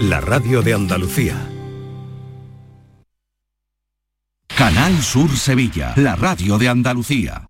la radio de Andalucía. Canal Sur Sevilla, la radio de Andalucía.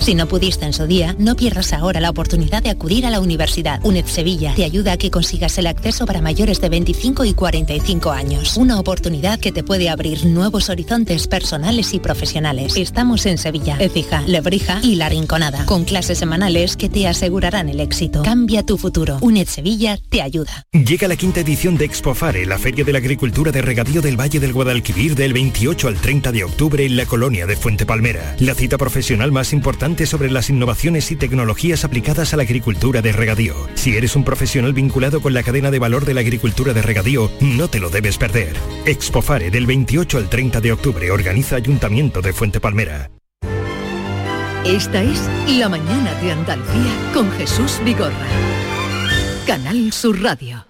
Si no pudiste en su día, no pierdas ahora la oportunidad de acudir a la universidad. UNED Sevilla te ayuda a que consigas el acceso para mayores de 25 y 45 años. Una oportunidad que te puede abrir nuevos horizontes personales y profesionales. Estamos en Sevilla, Ecija, Lebrija y La Rinconada, con clases semanales que te asegurarán el éxito. Cambia tu futuro. UNED Sevilla te ayuda. Llega la quinta edición de Expofare, la Feria de la Agricultura de Regadío del Valle del Guadalquivir del 28 al 30 de octubre en la colonia de Fuente Palmera. La cita profesional más importante sobre las innovaciones y tecnologías aplicadas a la agricultura de regadío. Si eres un profesional vinculado con la cadena de valor de la agricultura de regadío, no te lo debes perder. Expofare del 28 al 30 de octubre organiza Ayuntamiento de Fuente Palmera. Esta es La Mañana de Andalucía con Jesús Vigorra. Canal Sur Radio.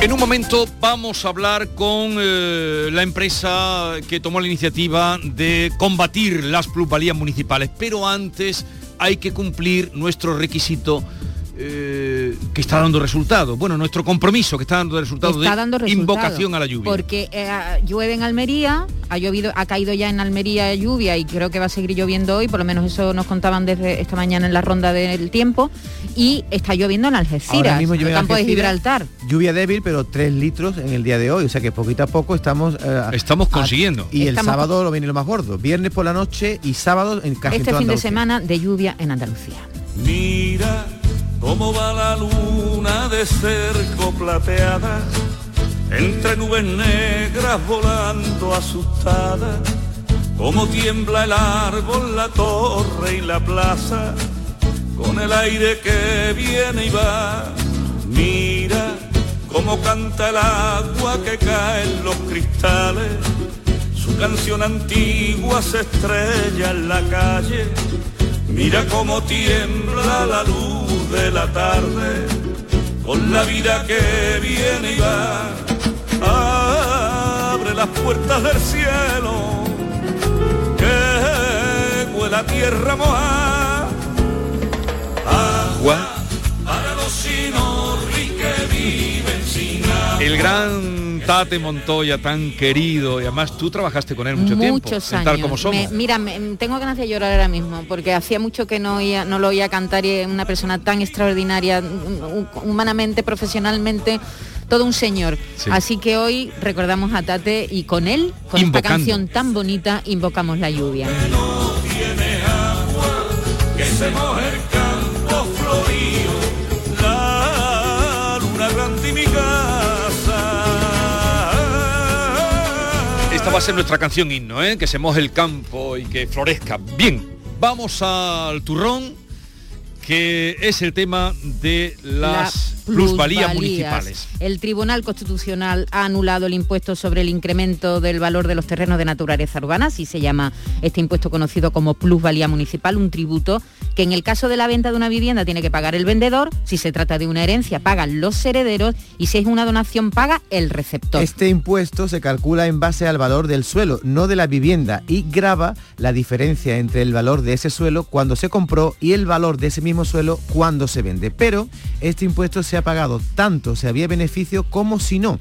En un momento vamos a hablar con eh, la empresa que tomó la iniciativa de combatir las plusvalías municipales, pero antes hay que cumplir nuestro requisito eh, que está dando resultado. Bueno, nuestro compromiso que está dando resultado está de dando resultado, invocación a la lluvia. Porque eh, llueve en Almería, ha llovido, ha caído ya en Almería lluvia y creo que va a seguir lloviendo hoy, por lo menos eso nos contaban desde esta mañana en la ronda del tiempo, y está lloviendo en Algeciras, mismo en el campo de. Gibraltar. Lluvia débil, pero 3 litros en el día de hoy. O sea que poquito a poco estamos... eh, Estamos a- consiguiendo. y Estamos el sábado lo viene lo más gordo. Viernes por la noche y sábado en casi Este fin de semana de lluvia en Andalucía. Mira cómo va la luna de cerco plateada, entre nubes negras volando asustada, cómo tiembla el árbol, la torre y la plaza, con el aire que viene y va. Mira cómo canta el agua que cae en los cristales, su canción antigua se estrella en la calle. Mira cómo tiembla la luz de la tarde, con la vida que viene y va. Abre las puertas del cielo, que huele a tierra mojada. Agua para los sinorri que viven sin agua. El gran Tate Montoya, tan querido, y además tú trabajaste con él mucho tiempo, Muchos años. tal como somos. Me- mira, me- tengo ganas de llorar ahora mismo, porque hacía mucho que no, oía- no lo oía cantar y es una persona tan extraordinaria, hu- humanamente, profesionalmente, todo un señor. Sí. Así que hoy recordamos a Tate y con él, con Invocando. esta canción tan bonita, invocamos la lluvia. que se moje Esta va a ser nuestra canción himno, ¿eh? que se moje el campo y que florezca. Bien, vamos al turrón, que es el tema de las plusvalías municipales. El Tribunal Constitucional ha anulado el impuesto sobre el incremento del valor de los terrenos de naturaleza urbana, así se llama este impuesto conocido como plusvalía municipal, un tributo que en el caso de la venta de una vivienda tiene que pagar el vendedor, si se trata de una herencia pagan los herederos y si es una donación paga el receptor. Este impuesto se calcula en base al valor del suelo, no de la vivienda, y grava la diferencia entre el valor de ese suelo cuando se compró y el valor de ese mismo suelo cuando se vende. Pero este impuesto se ha pagado tanto si había beneficio como si no.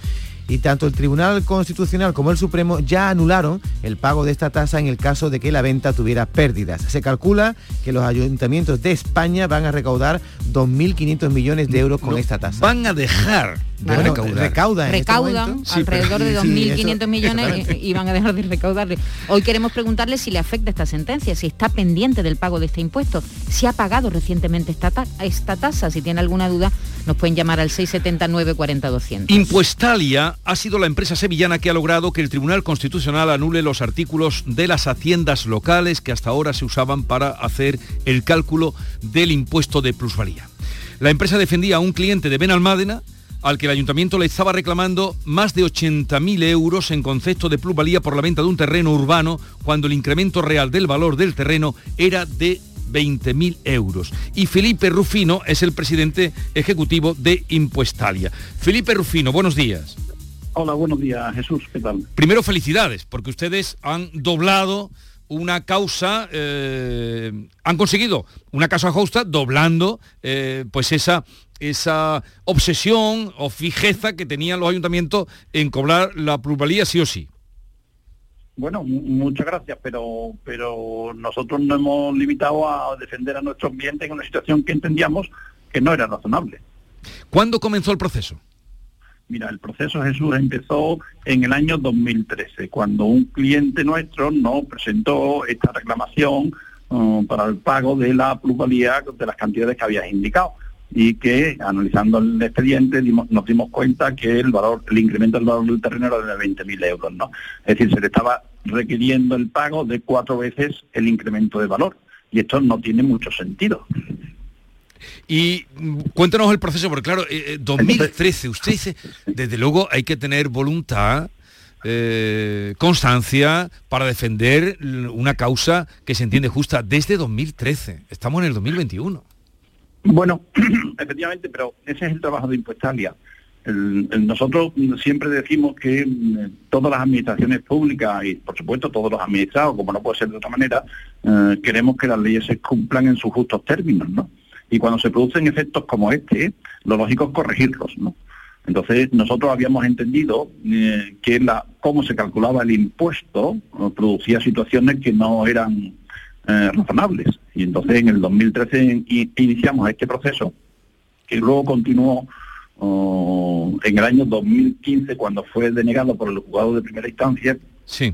Y tanto el Tribunal Constitucional como el Supremo ya anularon el pago de esta tasa en el caso de que la venta tuviera pérdidas. Se calcula que los ayuntamientos de España van a recaudar 2.500 millones de euros con esta tasa. Van a dejar de Bueno, recaudar. recauda en este recaudan alrededor de Sí, 2.500 eso- millones y, y van a dejar de recaudarle. Hoy queremos preguntarle si le afecta esta sentencia, si está pendiente del pago de este impuesto, si ha pagado recientemente esta, ta- esta tasa. Si tiene alguna duda, nos pueden llamar al 679 40 200. Impuestalia ha sido la empresa sevillana que ha logrado que el Tribunal Constitucional anule los artículos de las haciendas locales que hasta ahora se usaban para hacer el cálculo del impuesto de plusvalía. La empresa defendía a un cliente de Benalmádena al que el ayuntamiento le estaba reclamando más de 80.000 euros en concepto de plusvalía por la venta de un terreno urbano cuando el incremento real del valor del terreno era de 20.000 euros. Y Felipe Rufino es el presidente ejecutivo de Impuestalia. Felipe Rufino, buenos días. Hola, buenos días, Jesús, ¿qué tal? Primero felicidades, porque ustedes han doblado una causa, eh, han conseguido una causa justa doblando eh, pues esa, esa obsesión o fijeza que tenían los ayuntamientos en cobrar la plusvalía sí o sí. Bueno, mu- muchas gracias, pero pero nosotros nos hemos limitado a defender a nuestros clientes en una situación que entendíamos que no era razonable. ¿Cuándo comenzó el proceso? Mira, el proceso Jesús empezó en el año 2013, cuando un cliente nuestro nos presentó esta reclamación uh, para el pago de la plusvalía de las cantidades que habías indicado y que analizando el expediente dimos- nos dimos cuenta que el valor, el incremento del valor del terreno era de 20.000 euros, ¿no? Es decir, se le estaba requiriendo el pago de cuatro veces el incremento de valor y esto no tiene mucho sentido. Y mm, cuéntanos el proceso, porque claro, eh, eh, 2013, usted dice, desde luego hay que tener voluntad, eh, constancia para defender una causa que se entiende justa desde 2013. Estamos en el 2021. Bueno, efectivamente, pero ese es el trabajo de Impuestalia. Nosotros siempre decimos que mm, todas las administraciones públicas y, por supuesto, todos los administrados, como no puede ser de otra manera, eh, queremos que las leyes se cumplan en sus justos términos, ¿no? Y cuando se producen efectos como este, lo lógico es corregirlos, ¿no? Entonces, nosotros habíamos entendido eh, que la, cómo se calculaba el impuesto producía situaciones que no eran eh, razonables. Y entonces, en el 2013 i- iniciamos este proceso, que luego continuó oh, en el año 2015, cuando fue denegado por el juzgado de primera instancia,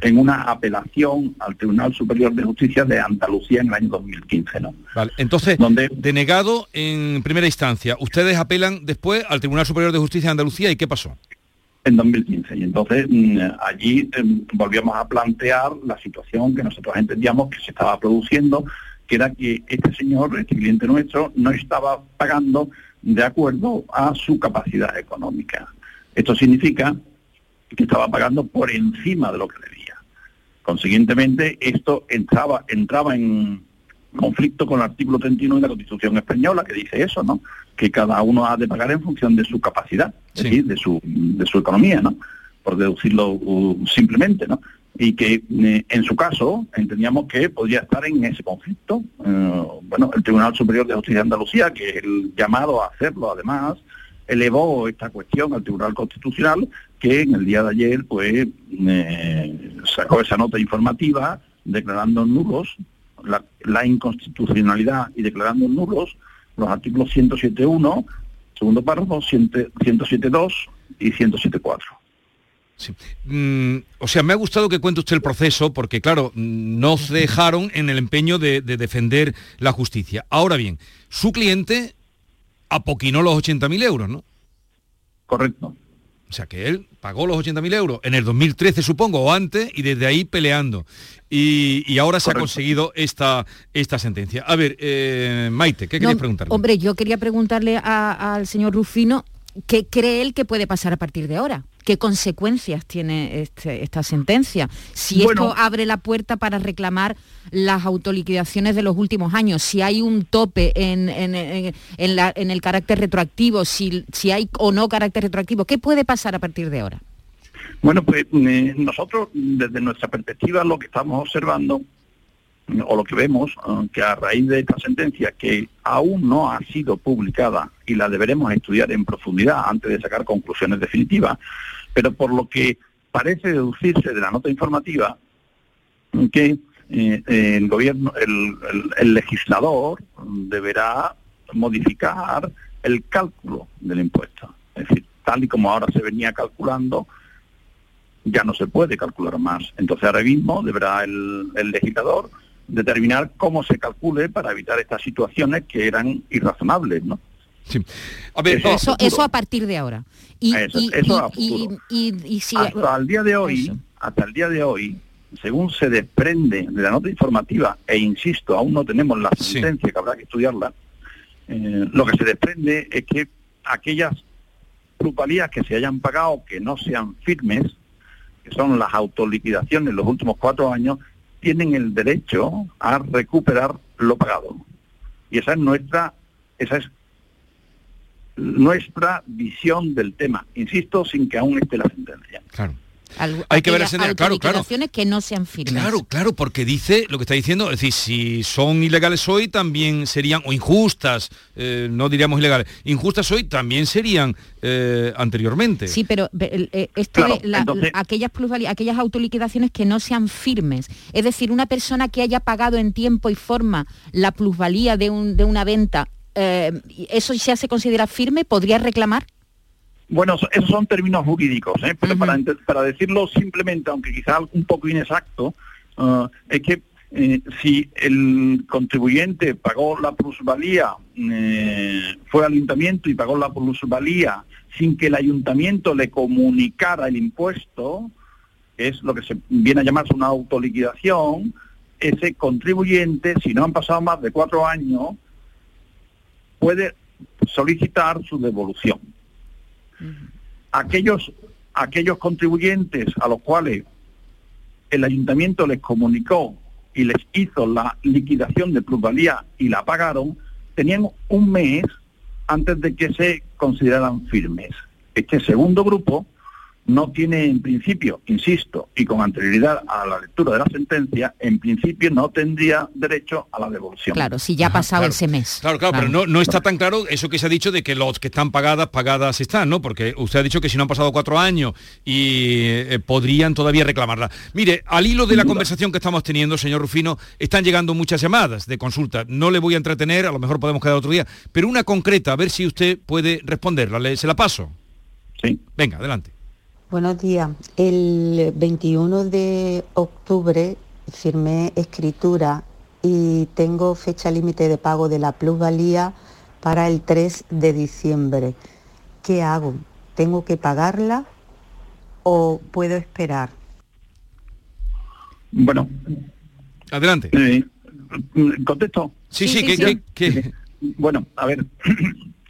en una apelación al Tribunal Superior de Justicia de Andalucía en el año 2015, ¿no? Vale, entonces, denegado en primera instancia. Ustedes apelan después al Tribunal Superior de Justicia de Andalucía y ¿qué pasó? En 2015. Y entonces mm, allí em, volvíamos a plantear la situación que nosotros entendíamos que se estaba produciendo, que era que este señor, este cliente nuestro, no estaba pagando de acuerdo a su capacidad económica. Esto significa que estaba pagando por encima de lo que debía. Consiguientemente, esto entraba, entraba en conflicto con el artículo 31 de la Constitución española, que dice eso, ¿no? Que cada uno ha de pagar en función de su capacidad, es decir, de su, de su economía, ¿no? Por deducirlo uh, simplemente, ¿no? Y que eh, en su caso entendíamos que podría estar en ese conflicto. Eh, bueno, el Tribunal Superior de Justicia de Andalucía, que es el llamado a hacerlo además, elevó esta cuestión al Tribunal Constitucional, que en el día de ayer pues eh, sacó esa nota informativa declarando nulos la, la inconstitucionalidad y declarando nulos los artículos 107.1, segundo párrafo, 100 107.2 y 107.4. Mm, o sea, me ha gustado que cuente usted el proceso porque, claro, no se dejaron en el empeño de, de defender la justicia. Ahora bien, su cliente apoquinó los 80.000 euros, ¿no? Correcto. O sea, que él pagó los 80.000 euros en el 2013, supongo, o antes, y desde ahí peleando. Y, y ahora se ha conseguido esta, esta sentencia. A ver, eh, Maite, ¿qué querías No, preguntarle? Hombre, yo quería preguntarle al señor Rufino qué cree él que puede pasar a partir de ahora. ¿Qué consecuencias tiene este- esta sentencia? Si Bueno. esto abre la puerta para reclamar las autoliquidaciones de los últimos años, si hay un tope en, en- en- en la- en el carácter retroactivo, si, si hay o no carácter retroactivo, ¿qué puede pasar a partir de ahora? Bueno, pues eh, nosotros desde nuestra perspectiva lo que estamos observando o lo que vemos, eh, que a raíz de esta sentencia que aún no ha sido publicada y la deberemos estudiar en profundidad antes de sacar conclusiones definitivas, pero por lo que parece deducirse de la nota informativa que eh, el gobierno, el, el- legislador deberá modificar el cálculo del impuesto. Es decir, tal y como ahora se venía calculando, ya no se puede calcular más. Entonces ahora mismo deberá el, el legislador determinar cómo se calcule para evitar estas situaciones que eran irrazonables, ¿no? A ver, eso, eso, a partir de ahora. Y, Eso- y- eso a y- futuro. y- y- y si- hasta el día de hoy, hasta el día de hoy, según se desprende de la nota informativa, e insisto, aún no tenemos la sentencia que habrá que estudiarla, eh, lo que se desprende es que aquellas plusvalías que se hayan pagado que no sean firmes, que son las autoliquidaciones en los últimos cuatro años, tienen el derecho a recuperar lo pagado. Y esa es nuestra, esa es nuestra visión del tema. Insisto, sin que aún esté la sentencia. Claro. Algu- Hay que ver la sentencia, claro, claro. que no sean firmes. Claro, claro, porque dice lo que está diciendo, es decir, si son ilegales hoy también serían, o injustas, eh, no diríamos ilegales, injustas hoy también serían eh, anteriormente. Sí, pero eh, esto Claro, de la- entonces- aquellas plusvalías, aquellas autoliquidaciones que no sean firmes. Es decir, una persona que haya pagado en tiempo y forma la plusvalía de, un- de una venta, eh, ¿eso ya se considera firme? ¿Podría reclamar? Bueno, so- esos son términos jurídicos, ¿eh? pero para decirlo simplemente, aunque quizá un poco inexacto, ah, es que eh, si el contribuyente pagó la plusvalía, eh, fue al ayuntamiento y pagó la plusvalía sin que el ayuntamiento le comunicara el impuesto, que es lo que se viene a llamarse una autoliquidación, ese contribuyente, si no han pasado más de cuatro años, puede solicitar su devolución aquellos aquellos contribuyentes a los cuales el ayuntamiento les comunicó y les hizo la liquidación de plusvalía y la pagaron, tenían un mes antes de que se consideraran firmes. Este segundo grupo no tiene en principio, insisto, y con anterioridad a la lectura de la sentencia, en principio no tendría derecho a la devolución. Claro, si ya ha pasado ese mes. Claro, claro, pero no, no está tan claro eso que se ha dicho de que los que están pagadas, pagadas están, ¿no? Porque usted ha dicho que si no han pasado cuatro años y eh, podrían todavía reclamarla. Mire, al hilo de la conversación que estamos teniendo, señor Rufino, están llegando muchas llamadas de consulta. No le voy a entretener, a lo mejor podemos quedar otro día, pero una concreta, a ver si usted puede responderla. Le- ¿Se la paso? Sí. Venga, adelante. Buenos días. El 21 de octubre firmé escritura y tengo fecha límite de pago de la plusvalía para el 3 de diciembre. ¿Qué hago? ¿Tengo que pagarla o puedo esperar? Bueno. Adelante. ¿Contesto? Sí, sí, sí, que- que- que- Bueno, a ver,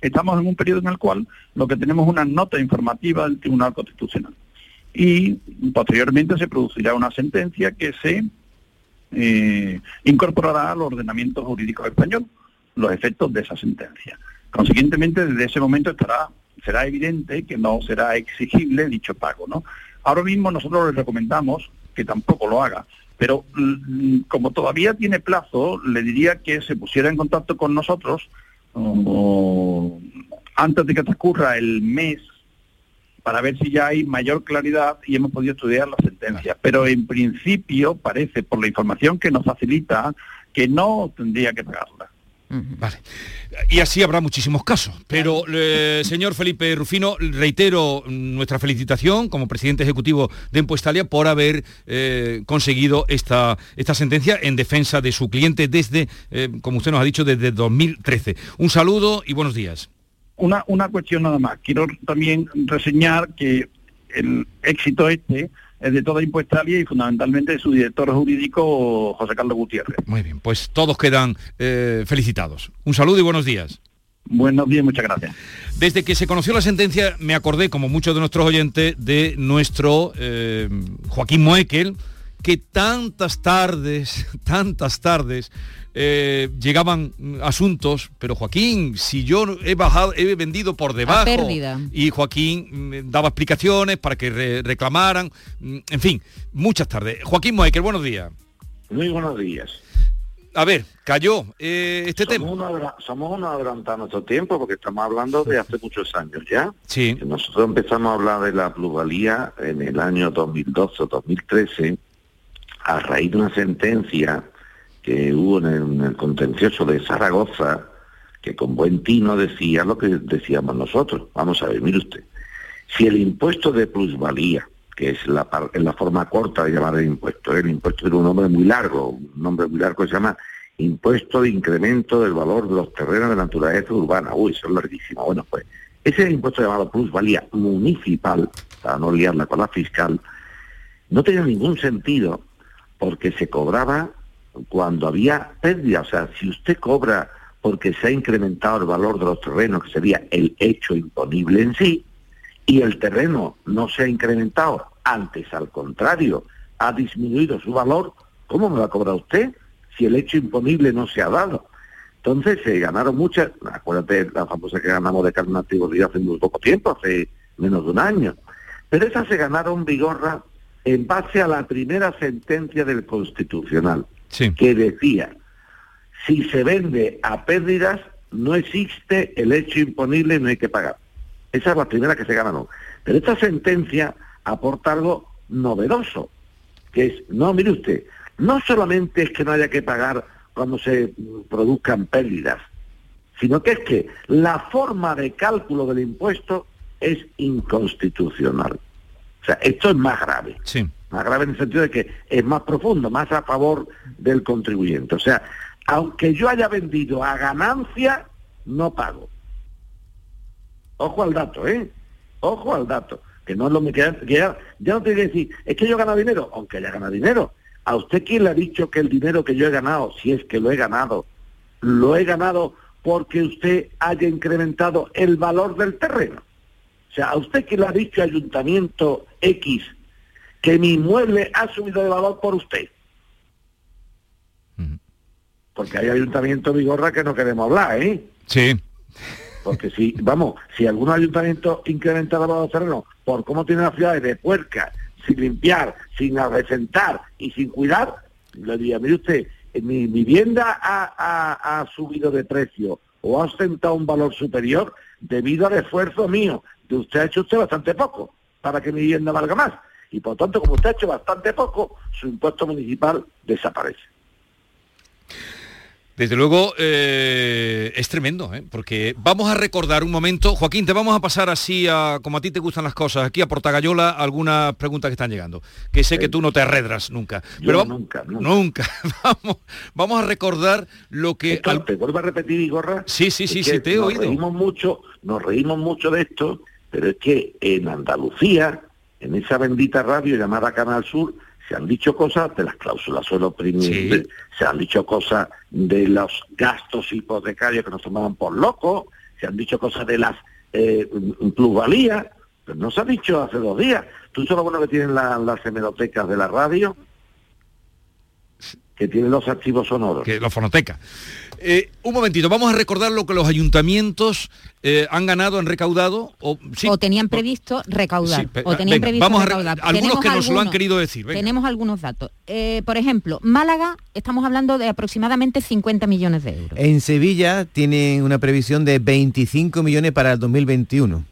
estamos en un periodo en el cual lo que tenemos es una nota informativa del Tribunal Constitucional. Y posteriormente se producirá una sentencia que se eh, incorporará al ordenamiento jurídico español los efectos de esa sentencia. Consiguientemente, desde ese momento estará, será evidente que no será exigible dicho pago. ¿no? Ahora mismo nosotros le recomendamos que tampoco lo haga, pero mm, como todavía tiene plazo, le diría que se pusiera en contacto con nosotros o antes de que transcurra el mes para ver si ya hay mayor claridad y hemos podido estudiar la sentencia. Pero en principio parece, por la información que nos facilita, que no tendría que pagarla. Vale. Y así habrá muchísimos casos. Pero, eh, señor Felipe Rufino, reitero nuestra felicitación como presidente ejecutivo de Empuestalia por haber eh, conseguido esta, esta sentencia en defensa de su cliente desde, eh, como usted nos ha dicho, desde 2013. Un saludo y buenos días. Una, una cuestión nada más. Quiero también reseñar que el éxito este es de toda Impuestalia y fundamentalmente de su director jurídico, José Carlos Gutiérrez. Muy bien, pues todos quedan eh, felicitados. Un saludo y buenos días. Buenos días, muchas gracias. Desde que se conoció la sentencia me acordé, como muchos de nuestros oyentes, de nuestro eh, Joaquín Moekel, que tantas tardes, tantas tardes, eh, llegaban asuntos, pero Joaquín, si yo he bajado, he vendido por debajo. pérdida. Y Joaquín mm, daba explicaciones para que re- reclamaran, mm, en fin, muchas tardes. Joaquín Moekel, buenos días. Muy buenos días. A ver, cayó eh, este somos tema. Somos unos adelantados a nuestro tiempo porque estamos hablando de hace muchos años ya. Sí. Nosotros empezamos a hablar de la plusvalía en el año 2012 o 2013 a raíz de una sentencia que hubo en el, en el contencioso de Zaragoza que con buen tino decía lo que decíamos nosotros. Vamos a ver, mire usted. Si el impuesto de plusvalía, que es la, la forma corta de llamar el impuesto, ¿eh? el impuesto tiene un nombre muy largo, un nombre muy largo se llama impuesto de incremento del valor de los terrenos de naturaleza urbana. Uy, eso es larguísimo. Bueno, pues ese impuesto llamado plusvalía municipal, para no liarla con la fiscal, no tenía ningún sentido porque se cobraba cuando había pérdida. O sea, si usted cobra porque se ha incrementado el valor de los terrenos, que sería el hecho imponible en sí, y el terreno no se ha incrementado, antes al contrario, ha disminuido su valor, ¿cómo me va a cobrar usted si el hecho imponible no se ha dado? Entonces se ganaron muchas, acuérdate la famosa que ganamos de carne hace muy poco tiempo, hace menos de un año, pero esas se ganaron vigorra en base a la primera sentencia del Constitucional, que decía, si se vende a pérdidas, no existe el hecho imponible no hay que pagar. Esa es la primera que se ganaron. Pero esta sentencia aporta algo novedoso, que es, no, mire usted, no solamente es que no haya que pagar cuando se produzcan pérdidas, sino que es que la forma de cálculo del impuesto es inconstitucional. O sea, esto es más grave. Sí. Más grave en el sentido de que es más profundo, más a favor del contribuyente. O sea, aunque yo haya vendido a ganancia, no pago. Ojo al dato, ¿eh? Ojo al dato. Que no es lo que, ya, ya no tiene que decir, es que yo gano dinero, aunque haya ganado dinero. ¿A usted quién le ha dicho que el dinero que yo he ganado, si es que lo he ganado, lo he ganado porque usted haya incrementado el valor del terreno? O sea, ¿a usted quién le ha dicho ayuntamiento X que mi inmueble ha subido de valor por usted? Porque hay ayuntamiento Vigorra que no queremos hablar, ¿eh? Sí. Porque si, vamos, si algún ayuntamiento incrementa el valor del terreno por cómo tiene las ciudades de puerca, sin limpiar, sin arrecentar y sin cuidar, le diría, mire usted, mi vivienda ha, subido de precio o ha ostentado un valor superior debido al esfuerzo mío. De usted ha hecho usted bastante poco para que mi vivienda valga más. Y por tanto, como usted ha hecho bastante poco, su impuesto municipal desaparece. Desde luego eh, es tremendo, ¿eh? porque vamos a recordar un momento, Joaquín, te vamos a pasar así, a, como a ti te gustan las cosas, aquí a Portagayola algunas preguntas que están llegando, que sé que tú no te arredras nunca. pero nunca, nunca. vamos, vamos a recordar lo que... Te vuelvo a repetir, Igorra. Sí, sí, sí, sí, te he oído. Reímos mucho, nos reímos mucho de esto, pero es que en Andalucía, en esa bendita radio llamada Canal Sur, se han dicho cosas de las cláusulas suelo primero, se han dicho cosas de los gastos hipotecarios que nos tomaban por locos, se han dicho cosas de las eh, plusvalías, pero no se ha dicho hace dos días. Tú sabes lo bueno que tienen las hemerotecas de la radio, que tienen los archivos sonoros. Que la fonoteca. Eh, un momentito, vamos a recordar lo que los ayuntamientos eh, han ganado, han recaudado o, o tenían previsto recaudar. o tenían previsto vamos recaudar. A, algunos que nos lo han querido decir. Tenemos algunos datos. Eh, por ejemplo, Málaga, estamos hablando de aproximadamente 50 millones de euros. En Sevilla tienen una previsión de 25 millones para el 2021.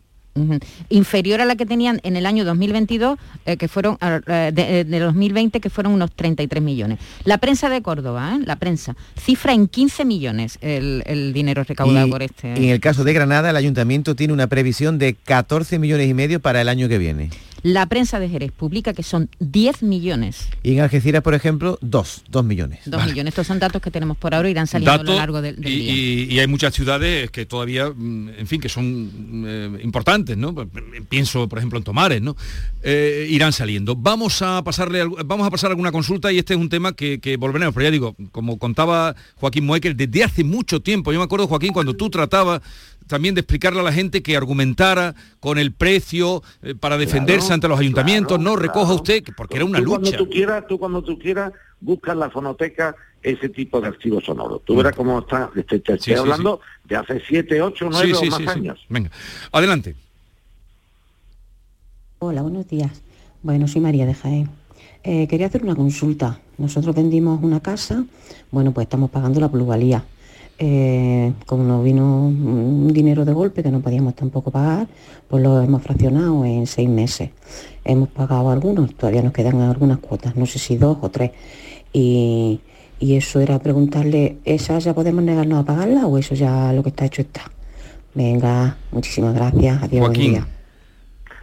Inferior a la que tenían en el año 2022, eh, que fueron eh, de, 2020, que fueron unos 33 millones. La prensa de Córdoba, ¿eh? la prensa, cifra en 15 millones el, dinero recaudado por este. En el caso de Granada, el ayuntamiento tiene una previsión de 14 millones y medio para el año que viene. La prensa de Jerez publica que son 10 millones. Y en Algeciras, por ejemplo, 2, 2 millones. 2 millones. Estos son datos que tenemos por ahora y irán saliendo a lo largo del, y, día. Y, hay muchas ciudades que todavía, mm, en fin, que son eh, importantes, ¿no? Pienso, por ejemplo, en Tomares, ¿no? Eh, irán saliendo. Vamos a pasarle, vamos a pasar alguna consulta y este es un tema que, volveremos, pero ya digo, como contaba Joaquín Moecker, desde hace mucho tiempo, yo me acuerdo, Joaquín, cuando tú tratabas también de explicarle a la gente que argumentara con el precio eh, para defenderse ante los ayuntamientos, no recoja usted, porque era una lucha. Cuando tú quieras, tú cuando tú quieras, buscas la fonoteca ese tipo de archivos sonoros. Tú verás cómo está, te, estoy hablando de hace 7, 8, 9 o más años. Venga, adelante. Hola, buenos días. Bueno, soy María de Jaén. Eh, quería hacer una consulta. Nosotros vendimos una casa, bueno, pues estamos pagando la plusvalía eh, como nos vino un dinero de golpe que no podíamos tampoco pagar, pues lo hemos fraccionado en seis meses. Hemos pagado algunos, todavía nos quedan algunas cuotas, no sé si dos o tres. Y, eso era preguntarle, ¿esas ya podemos negarnos a pagarla o eso ya lo que está hecho está? Venga, muchísimas gracias, adiós. Buen día.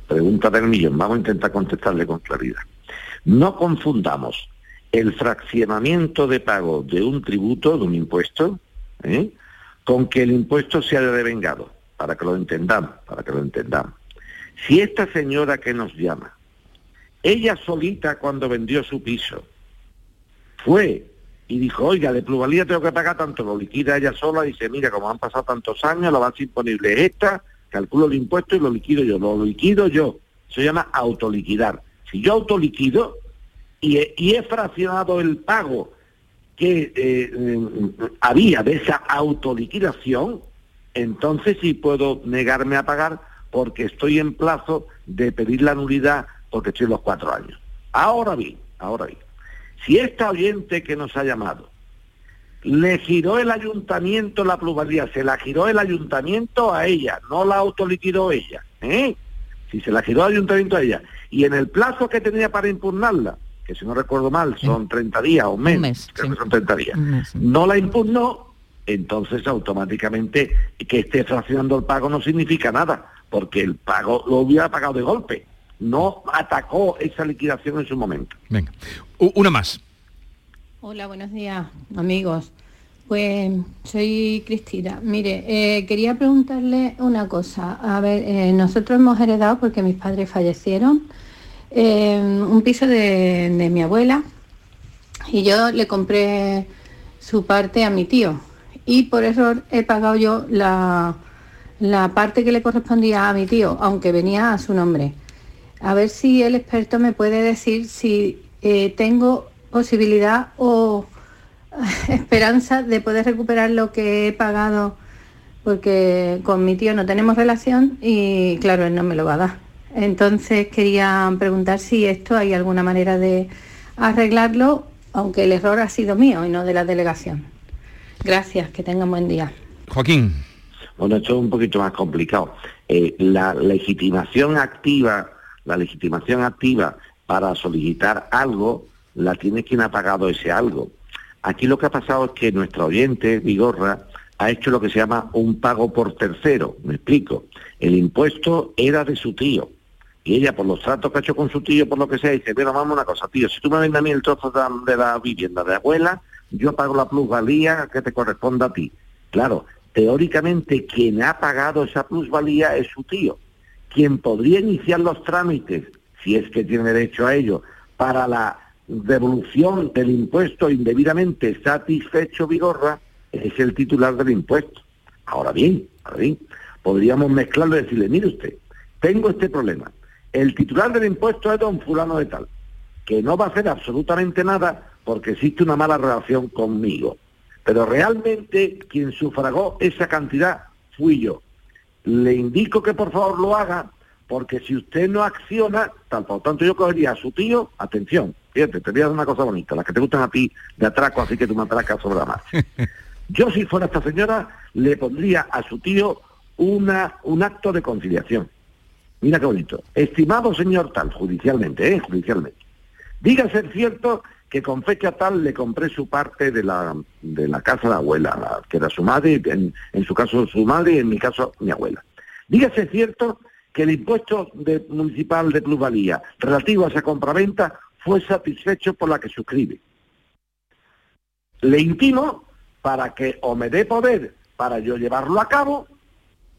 pregunta del millón, vamos a intentar contestarle con claridad. No confundamos el fraccionamiento de pago de un tributo, de un impuesto, ¿eh? con que el impuesto sea devengado, para que lo entendamos, para que lo entendamos. Si esta señora que nos llama, ella solita cuando vendió su piso, fue y dijo, oiga, de pluralidad tengo que pagar tanto, lo liquida ella sola, dice, mira, como han pasado tantos años, la base imponible es esta, calculo el impuesto y lo liquido yo, lo liquido yo. Se llama autoliquidar. Si yo autoliquido y he, fraccionado el pago que eh, había de esa autoliquidación, entonces sí puedo negarme a pagar porque estoy en plazo de pedir la nulidad porque estoy los cuatro años. Ahora bien, ahora bien, si esta oyente que nos ha llamado le giró el ayuntamiento la plusvalía, se la giró el ayuntamiento a ella, no la autoliquidó ella. ¿eh? Si se la giró el ayuntamiento a ella, y en el plazo que tenía para impugnarla, que si no recuerdo mal son 30 días o menos, un mes, creo que son 30 días, no la impugnó, entonces automáticamente que esté fraccionando el pago no significa nada, porque el pago lo hubiera pagado de golpe no atacó esa liquidación en su momento. Venga, una más. Hola, buenos días, amigos. Pues soy Cristina. Mire, eh, quería preguntarle una cosa. A ver, eh, nosotros hemos heredado, porque mis padres fallecieron, eh, un piso de, mi abuela y yo le compré su parte a mi tío. Y por error he pagado yo la, la parte que le correspondía a mi tío, aunque venía a su nombre. A ver si el experto me puede decir si eh, tengo posibilidad o esperanza de poder recuperar lo que he pagado, porque con mi tío no tenemos relación y claro, él no me lo va a dar. Entonces quería preguntar si esto hay alguna manera de arreglarlo, aunque el error ha sido mío y no de la delegación. Gracias, que tengan buen día. Joaquín. Bueno, esto es un poquito más complicado. Eh, la legitimación activa la legitimación activa para solicitar algo, la tiene quien ha pagado ese algo. Aquí lo que ha pasado es que nuestro oyente, Vigorra, ha hecho lo que se llama un pago por tercero. Me explico. El impuesto era de su tío. Y ella, por los tratos que ha hecho con su tío, por lo que sea, dice, bueno, vamos una cosa, tío, si tú me vendes a mí el trozo de la vivienda de abuela, yo pago la plusvalía que te corresponda a ti. Claro, teóricamente quien ha pagado esa plusvalía es su tío quien podría iniciar los trámites, si es que tiene derecho a ello, para la devolución del impuesto indebidamente satisfecho Vigorra, es el titular del impuesto. Ahora bien, ahora bien, podríamos mezclarlo y decirle, mire usted, tengo este problema. El titular del impuesto es don fulano de tal, que no va a hacer absolutamente nada porque existe una mala relación conmigo. Pero realmente quien sufragó esa cantidad fui yo le indico que por favor lo haga, porque si usted no acciona, tal por tanto yo cogería a su tío, atención, fíjate, te voy a dar una cosa bonita, las que te gustan a ti de atraco, así que tú me atracas sobre la marcha. Yo si fuera esta señora, le pondría a su tío una, un acto de conciliación. Mira qué bonito. Estimado señor tal, judicialmente, ¿eh? Judicialmente. Diga ser cierto que con fecha tal le compré su parte de la, de la casa de la abuela, que era su madre, en, en, su caso su madre y en mi caso mi abuela. Dígase cierto que el impuesto municipal de plusvalía relativo a esa compraventa fue satisfecho por la que suscribe. Le intimo para que o me dé poder para yo llevarlo a cabo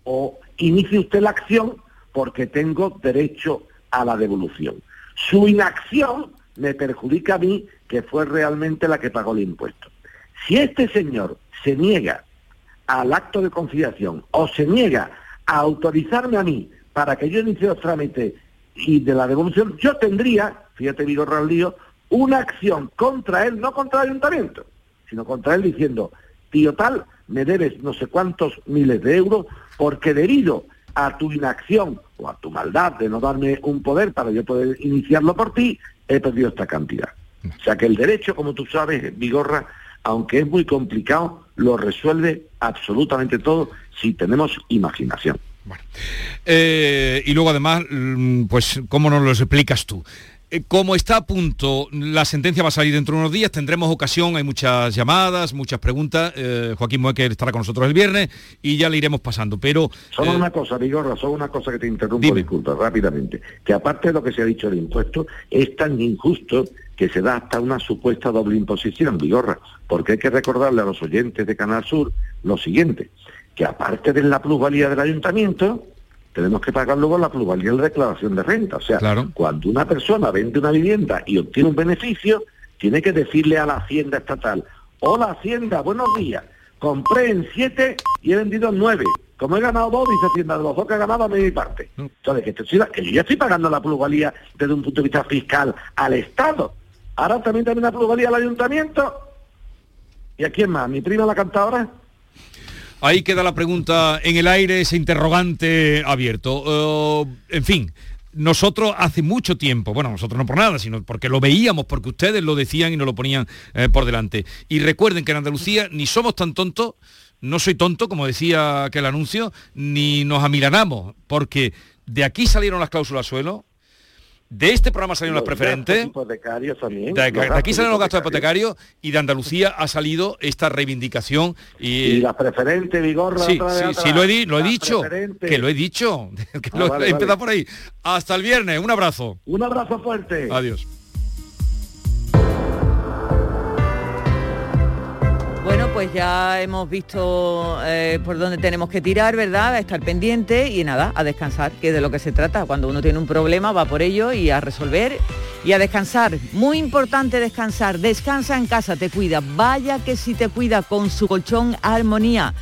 o inicie usted la acción porque tengo derecho a la devolución. Su inacción me perjudica a mí que fue realmente la que pagó el impuesto. Si este señor se niega al acto de conciliación o se niega a autorizarme a mí para que yo inicie los trámites y de la devolución, yo tendría, fíjate Vigorra lío, una acción contra él, no contra el ayuntamiento, sino contra él diciendo, tío tal, me debes no sé cuántos miles de euros porque debido a tu inacción o a tu maldad de no darme un poder para yo poder iniciarlo por ti, he perdido esta cantidad. O sea que el derecho, como tú sabes, Vigorra, aunque es muy complicado, lo resuelve absolutamente todo si tenemos imaginación. Eh, y luego además, mm, pues, ¿cómo nos lo explicas tú? Eh, como está a punto, la sentencia va a salir dentro de unos días, tendremos ocasión, hay muchas llamadas, muchas preguntas. eh, Joaquín Moecker estará con nosotros el viernes y ya le iremos pasando. Pero Solo eh, una cosa, Vigorra, solo una cosa que te interrumpo, disculpa, rápidamente. Que aparte de lo que se ha dicho del impuesto, es tan injusto que se da hasta una supuesta doble imposición, Vigorra, porque hay que recordarle a los oyentes de Canal Sur lo siguiente, que aparte de la plusvalía del ayuntamiento, tenemos que pagar luego la plusvalía de la declaración de renta. O sea, cuando una persona vende una vivienda y obtiene un beneficio, tiene que decirle a la Hacienda estatal, hola Hacienda, buenos días, compré en siete y he vendido en nueve. Como he ganado dos, dice Hacienda, de los dos que he ganado, me mi parte. Entonces, que, estoy- que yo ya estoy pagando la plusvalía desde un punto de vista fiscal al Estado. Ahora también también la plusvalía al ayuntamiento. ¿Y a quién más? ¿Mi prima la cantadora? Ahí queda la pregunta en el aire, ese interrogante abierto. Eh, en fin, nosotros hace mucho tiempo, bueno, nosotros no por nada, sino porque lo veíamos, porque ustedes lo decían y nos lo ponían eh, por delante. Y recuerden que en Andalucía ni somos tan tontos, no soy tonto, como decía aquel anuncio, ni nos amilanamos, porque de aquí salieron las cláusulas suelo, de este programa salieron las preferentes. gastos hipotecarios también. De, los de aquí salen los gastos hipotecarios. y de Andalucía ha salido esta reivindicación y, Y las preferentes, Vigorra, Sí, otra vez sí, atrás. sí, lo he, lo dicho, que lo he dicho, que Ah, lo vale, he empezado vale. por ahí. Hasta el viernes, un abrazo. Un abrazo fuerte. Adiós. Pues ya hemos visto eh, por dónde tenemos que tirar, ¿verdad? A estar pendiente y nada, a descansar, que es de lo que se trata. Cuando uno tiene un problema va por ello y a resolver y a descansar. Muy importante descansar. Descansa en casa, te cuida. Vaya que si te cuida con su colchón Armonía.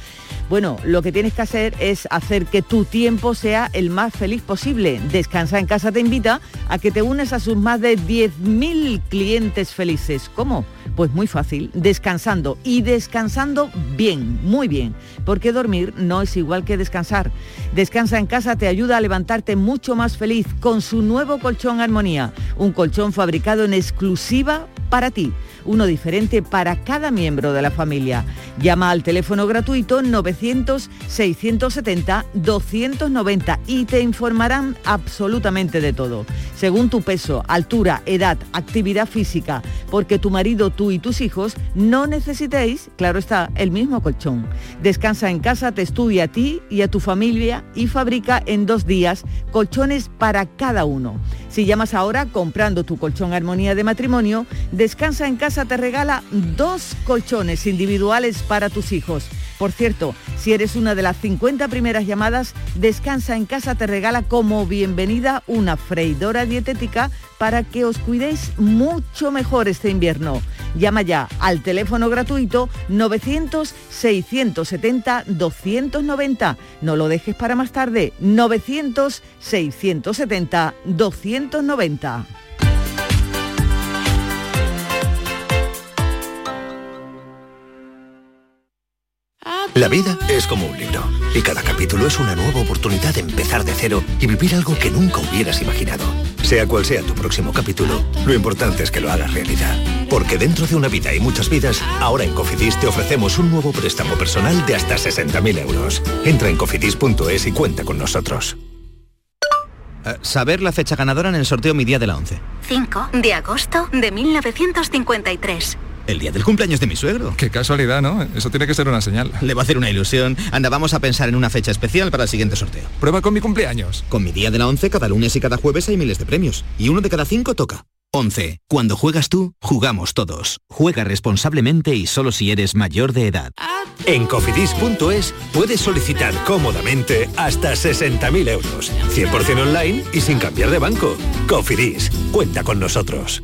Bueno, lo que tienes que hacer es hacer que tu tiempo sea el más feliz posible. Descansa en casa te invita a que te unes a sus más de 10.000 clientes felices. ¿Cómo? Pues muy fácil, descansando y descansando bien, muy bien, porque dormir no es igual que descansar. Descansa en casa te ayuda a levantarte mucho más feliz con su nuevo colchón Armonía, un colchón fabricado en exclusiva para ti, uno diferente para cada miembro de la familia. Llama al teléfono gratuito 900-670-290 y te informarán absolutamente de todo, según tu peso, altura, edad, actividad física, porque tu marido, tú y tus hijos no necesitéis, claro está, el mismo colchón. Descansa en casa, te estudia a ti y a tu familia y fabrica en dos días colchones para cada uno. Si llamas ahora comprando tu colchón Armonía de matrimonio, Descansa en casa te regala dos colchones individuales para tus hijos. Por cierto, si eres una de las 50 primeras llamadas, Descansa en casa te regala como bienvenida una freidora dietética para que os cuidéis mucho mejor este invierno. Llama ya al teléfono gratuito 900-670-290. No lo dejes para más tarde. 900-670-290. La vida es como un libro y cada capítulo es una nueva oportunidad de empezar de cero y vivir algo que nunca hubieras imaginado. Sea cual sea tu próximo capítulo, lo importante es que lo hagas realidad. Porque dentro de una vida y muchas vidas, ahora en Cofidis te ofrecemos un nuevo préstamo personal de hasta 60.000 euros. Entra en cofidis.es y cuenta con nosotros. Eh, saber la fecha ganadora en el sorteo Mi Día de la 11. 5 de agosto de 1953. El día del cumpleaños de mi suegro. Qué casualidad, ¿no? Eso tiene que ser una señal. Le va a hacer una ilusión. Anda, vamos a pensar en una fecha especial para el siguiente sorteo. Prueba con mi cumpleaños. Con mi día de la 11, cada lunes y cada jueves hay miles de premios. Y uno de cada cinco toca. 11. Cuando juegas tú, jugamos todos. Juega responsablemente y solo si eres mayor de edad. En cofidis.es puedes solicitar cómodamente hasta 60.000 euros. 100% online y sin cambiar de banco. Cofidis, cuenta con nosotros.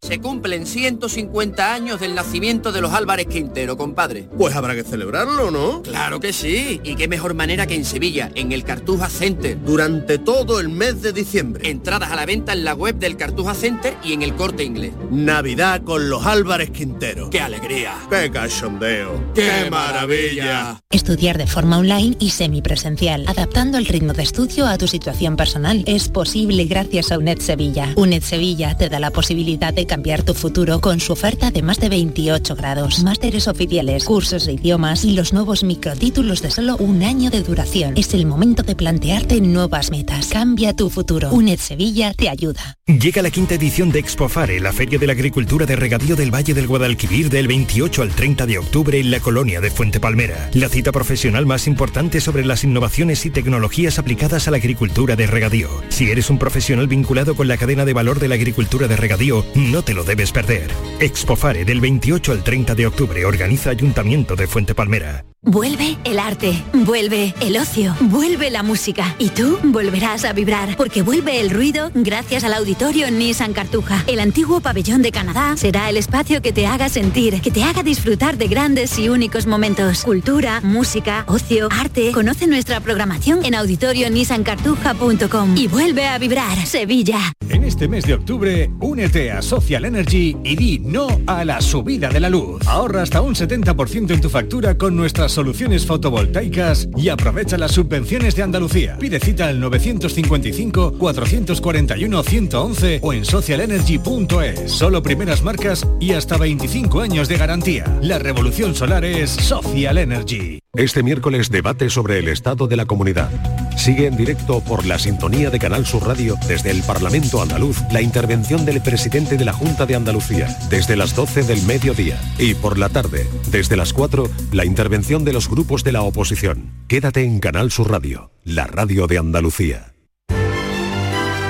Se cumplen 150 años del nacimiento de los Álvarez Quintero, compadre. Pues habrá que celebrarlo, ¿no? Claro que sí. Y qué mejor manera que en Sevilla, en el Cartuja Center. Durante todo el mes de diciembre. Entradas a la venta en la web del Cartuja Center y en el Corte Inglés. Navidad con los Álvarez Quintero. ¡Qué alegría! ¡Qué cachondeo! ¡Qué maravilla! Estudiar de forma online y semipresencial, adaptando el ritmo de estudio a tu situación personal. Es posible gracias a UNED Sevilla. UNED Sevilla te da la posibilidad de cambiar tu futuro con su oferta de más de 28 grados, másteres oficiales, cursos de idiomas y los nuevos microtítulos de solo un año de duración. Es el momento de plantearte nuevas metas. Cambia tu futuro. UNED Sevilla te ayuda. Llega la quinta edición de Expofare, la Feria de la Agricultura de Regadío del Valle del Guadalquivir del 28 al 30 de octubre en la colonia de Fuente Palmera. La cita profesional más importante sobre las innovaciones y tecnologías aplicadas a la agricultura de regadío. Si eres un profesional vinculado con la cadena de valor de la agricultura de regadío, no te lo debes perder. Expofare del 28 al 30 de octubre organiza Ayuntamiento de Fuente Palmera. Vuelve el arte, vuelve el ocio, vuelve la música y tú volverás a vibrar porque vuelve el ruido gracias al auditorio Nissan Cartuja. El antiguo pabellón de Canadá será el espacio que te haga sentir, que te haga disfrutar de grandes y únicos momentos. Cultura, música, ocio, arte. Conoce nuestra programación en auditorionissancartuja.com y vuelve a vibrar Sevilla. En este mes de octubre, únete a Social Energy y di no a la subida de la luz. Ahorra hasta un 70% en tu factura con nuestras soluciones fotovoltaicas y aprovecha las subvenciones de Andalucía. Pide cita al 955-441-111 o en socialenergy.es. Solo primeras marcas y hasta 25 años de garantía. La revolución solar es Social Energy. Este miércoles debate sobre el estado de la comunidad. Sigue en directo por la sintonía de Canal Sur Radio desde el Parlamento andaluz la intervención del presidente de la Junta de Andalucía desde las 12 del mediodía y por la tarde desde las 4 la intervención de los grupos de la oposición. Quédate en Canal Sur Radio, la radio de Andalucía.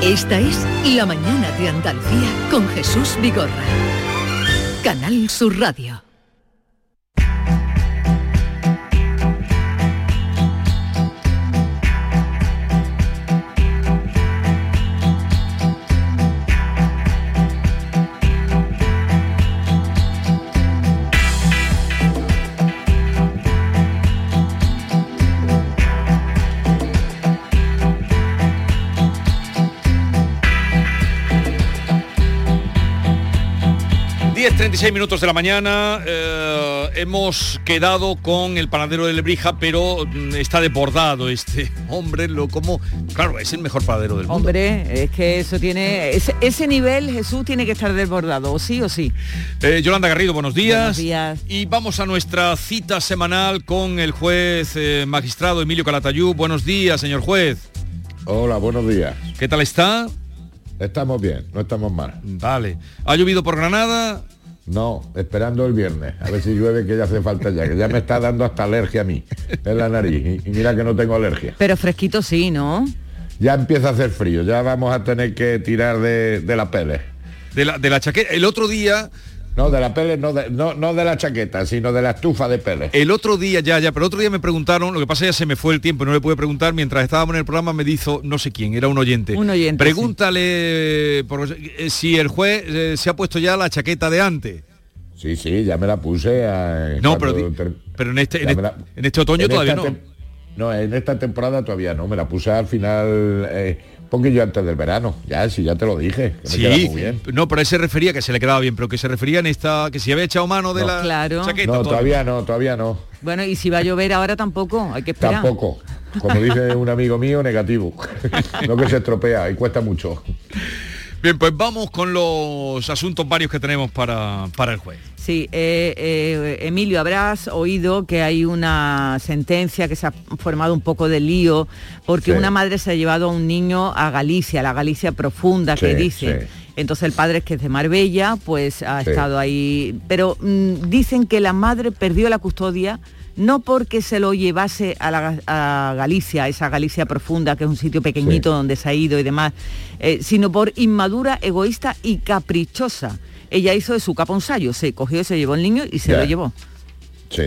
Esta es La mañana de Andalucía con Jesús Vigorra. Canal Sur Radio. Diez, 36 minutos de la mañana, eh, hemos quedado con el panadero de Lebrija, pero mm, está desbordado este hombre, lo como, claro, es el mejor panadero del mundo. Hombre, es que eso tiene, ese, ese nivel Jesús tiene que estar desbordado, o sí o sí. Eh, Yolanda Garrido, buenos días. Buenos días. Y vamos a nuestra cita semanal con el juez eh, magistrado Emilio Calatayú. Buenos días, señor juez. Hola, buenos días. ¿Qué tal está? Estamos bien, no estamos mal. Vale. ¿Ha llovido por Granada? No, esperando el viernes, a ver si llueve que ya hace falta ya, que ya me está dando hasta alergia a mí, en la nariz, y, y mira que no tengo alergia. Pero fresquito sí, ¿no? Ya empieza a hacer frío, ya vamos a tener que tirar de, de la pele. De la, de la chaqueta. El otro día... No, de la pele, no de, no, no de la chaqueta, sino de la estufa de pele. El otro día, ya, ya, pero el otro día me preguntaron, lo que pasa es que ya se me fue el tiempo, no le pude preguntar, mientras estábamos en el programa me dijo, no sé quién, era un oyente. Un oyente, Pregúntale por- eh, si el juez eh, se ha puesto ya la chaqueta de antes. Sí, sí, ya me la puse. a- No, pero ter- pero en este- en este- en este otoño todavía no. tem- No, en esta temporada todavía no, me la puse al final, eh, poquillo antes del verano, ya, sí, ya te lo dije, que me queda Sí, muy bien. no, pero él se refería que se le quedaba bien, pero que se refería en esta, que si había echado mano de No. la Claro. chaqueta. No, todo. todavía no, todavía no. Bueno, y si va a llover ahora tampoco, hay que esperar. Tampoco. Como dice un amigo mío, negativo. No que se estropea y cuesta mucho. Bien, pues vamos con los asuntos varios que tenemos para, para el juez. Sí, eh, eh, Emilio, habrás oído que hay una sentencia que se ha formado un poco de lío porque Sí. una madre se ha llevado a un niño a Galicia, la Galicia profunda que Sí, dice. sí. Entonces el padre, que es de Marbella, pues ha Sí. estado ahí. Pero mm, dicen que la madre perdió la custodia no porque se lo llevase a, la, a Galicia, a esa Galicia profunda, que es un sitio pequeñito donde se ha ido y demás, eh, sino por inmadura, egoísta y caprichosa. Ella hizo de su capa un sayo, se cogió, se llevó el niño y se lo llevó. Sí.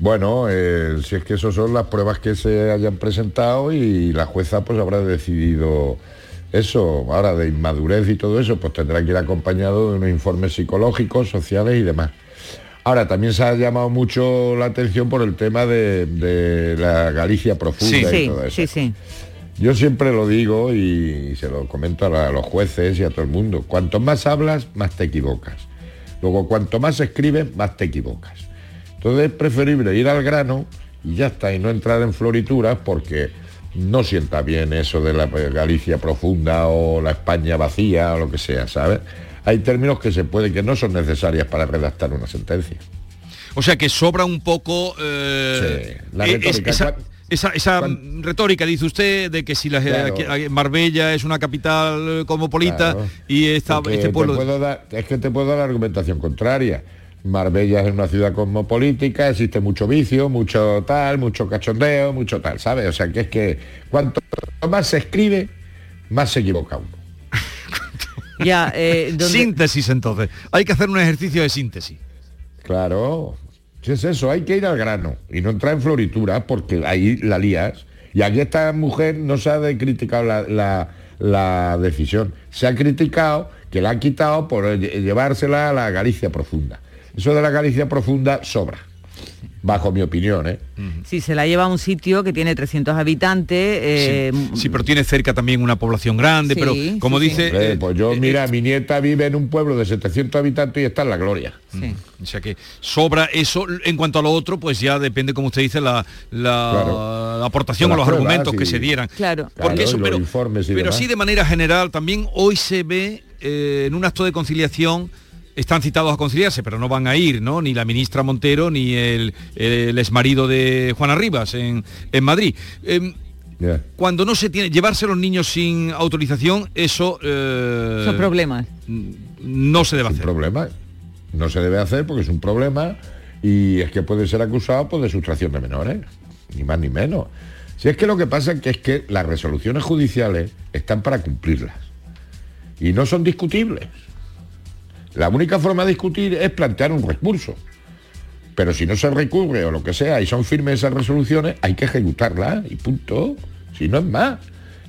Bueno, eh, si es que esas son las pruebas que se hayan presentado y la jueza pues habrá decidido eso. Ahora de inmadurez y todo eso, pues tendrá que ir acompañado de unos informes psicológicos, sociales y demás. Ahora, también se ha llamado mucho la atención por el tema de, de la Galicia profunda y sí, todo eso. sí, sí. Yo siempre lo digo y se lo comento a los jueces y a todo el mundo. Cuanto más hablas, más te equivocas. Luego, cuanto más escribes, más te equivocas. Entonces es preferible ir al grano y ya está, y no entrar en florituras porque no sienta bien eso de la Galicia profunda o la España vacía o lo que sea, ¿sabes? Hay términos que se puede que no son necesarias para redactar una sentencia. O sea que sobra un poco eh, la retórica. esa, esa- esa retórica, dice usted, de que si la, Claro. Marbella es una capital eh, cosmopolita Claro. y esta, este te pueblo... dar- es que te puedo dar la argumentación contraria. Marbella es una ciudad cosmopolítica, existe mucho vicio, mucho tal, mucho cachondeo, mucho tal, ¿sabes? O sea que es que cuanto más se escribe, más se equivoca uno. Ya, eh, donde- Síntesis entonces. Hay que hacer un ejercicio de síntesis. Claro, si es eso, hay que ir al grano y no entrar en floritura porque ahí la lías. Y aquí esta mujer no se ha de- criticado la, la- la decisión, se ha criticado que la han quitado por lle- llevársela a la Galicia profunda. Eso de la Galicia profunda sobra, bajo mi opinión, ¿eh? Si se la lleva a un sitio que tiene 300 habitantes, eh, Sí, pero tiene cerca también una población grande, Sí, pero sí, como sí. dice... Hombre, eh, pues yo, mira, mi nieta vive en un pueblo de 700 habitantes y está en la gloria. O sea que sobra eso. En cuanto a lo otro, pues ya depende, como usted dice, la, la- Claro. la aportación o los pruebas argumentos que se dieran. Claro. Porque Claro, eso, pero, informes y pero demás. sí de manera general, también hoy se ve eh, en un acto de conciliación están citados a conciliarse, pero no van a ir, ¿no? Ni la ministra Montero ni el, el exmarido de Juana Rivas en, en Madrid. Em, cuando no se tiene, llevarse a los niños sin autorización, eso... eh, esos problemas. no se debe Es un hacer. problema. No se debe hacer porque es un problema y es que puede ser acusado pues, de sustracción de menores, ni más ni menos. Si es que lo que pasa es que, es que las resoluciones judiciales están para cumplirlas y no son discutibles. La única forma de discutir es plantear un recurso. Pero si no se recurre o lo que sea y son firmes esas resoluciones, hay que ejecutarlas y punto. Si no es más.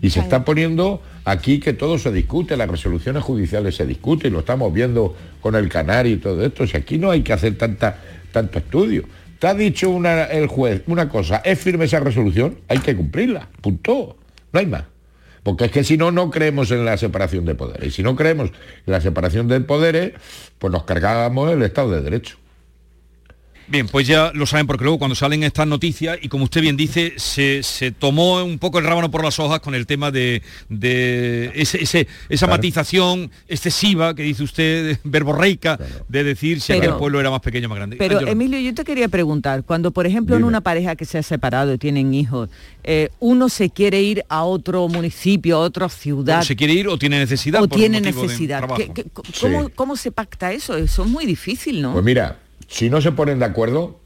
Y se está poniendo aquí que todo se discute, las resoluciones judiciales se discuten, y lo estamos viendo con el canario y todo esto. Si aquí no hay que hacer tanta, tanto estudio. Te ha dicho una- el juez una cosa, es firme esa resolución, hay que cumplirla, punto. No hay más. Porque es que si no, no creemos en la separación de poderes. Y si no creemos en la separación de poderes, pues nos cargábamos el Estado de Derecho. Bien, pues ya lo saben porque luego cuando salen estas noticias y como usted bien dice, se, se tomó un poco el rábano por las hojas con el tema de, de ese, ese- esa Claro. matización excesiva que dice usted, verborreica, de decir si Pero- el pueblo era más pequeño o más grande. Pero. Emilio, yo te quería preguntar, cuando por ejemplo en una pareja que se ha separado y tienen hijos, eh, uno se quiere ir a otro municipio, a otra ciudad, ¿Se quiere ir o tiene necesidad? o por tiene necesidad, trabajo? ¿qué- qué- cómo, Sí. cómo se pacta eso? Eso es muy difícil, ¿no? Pues mira, si no se ponen de acuerdo,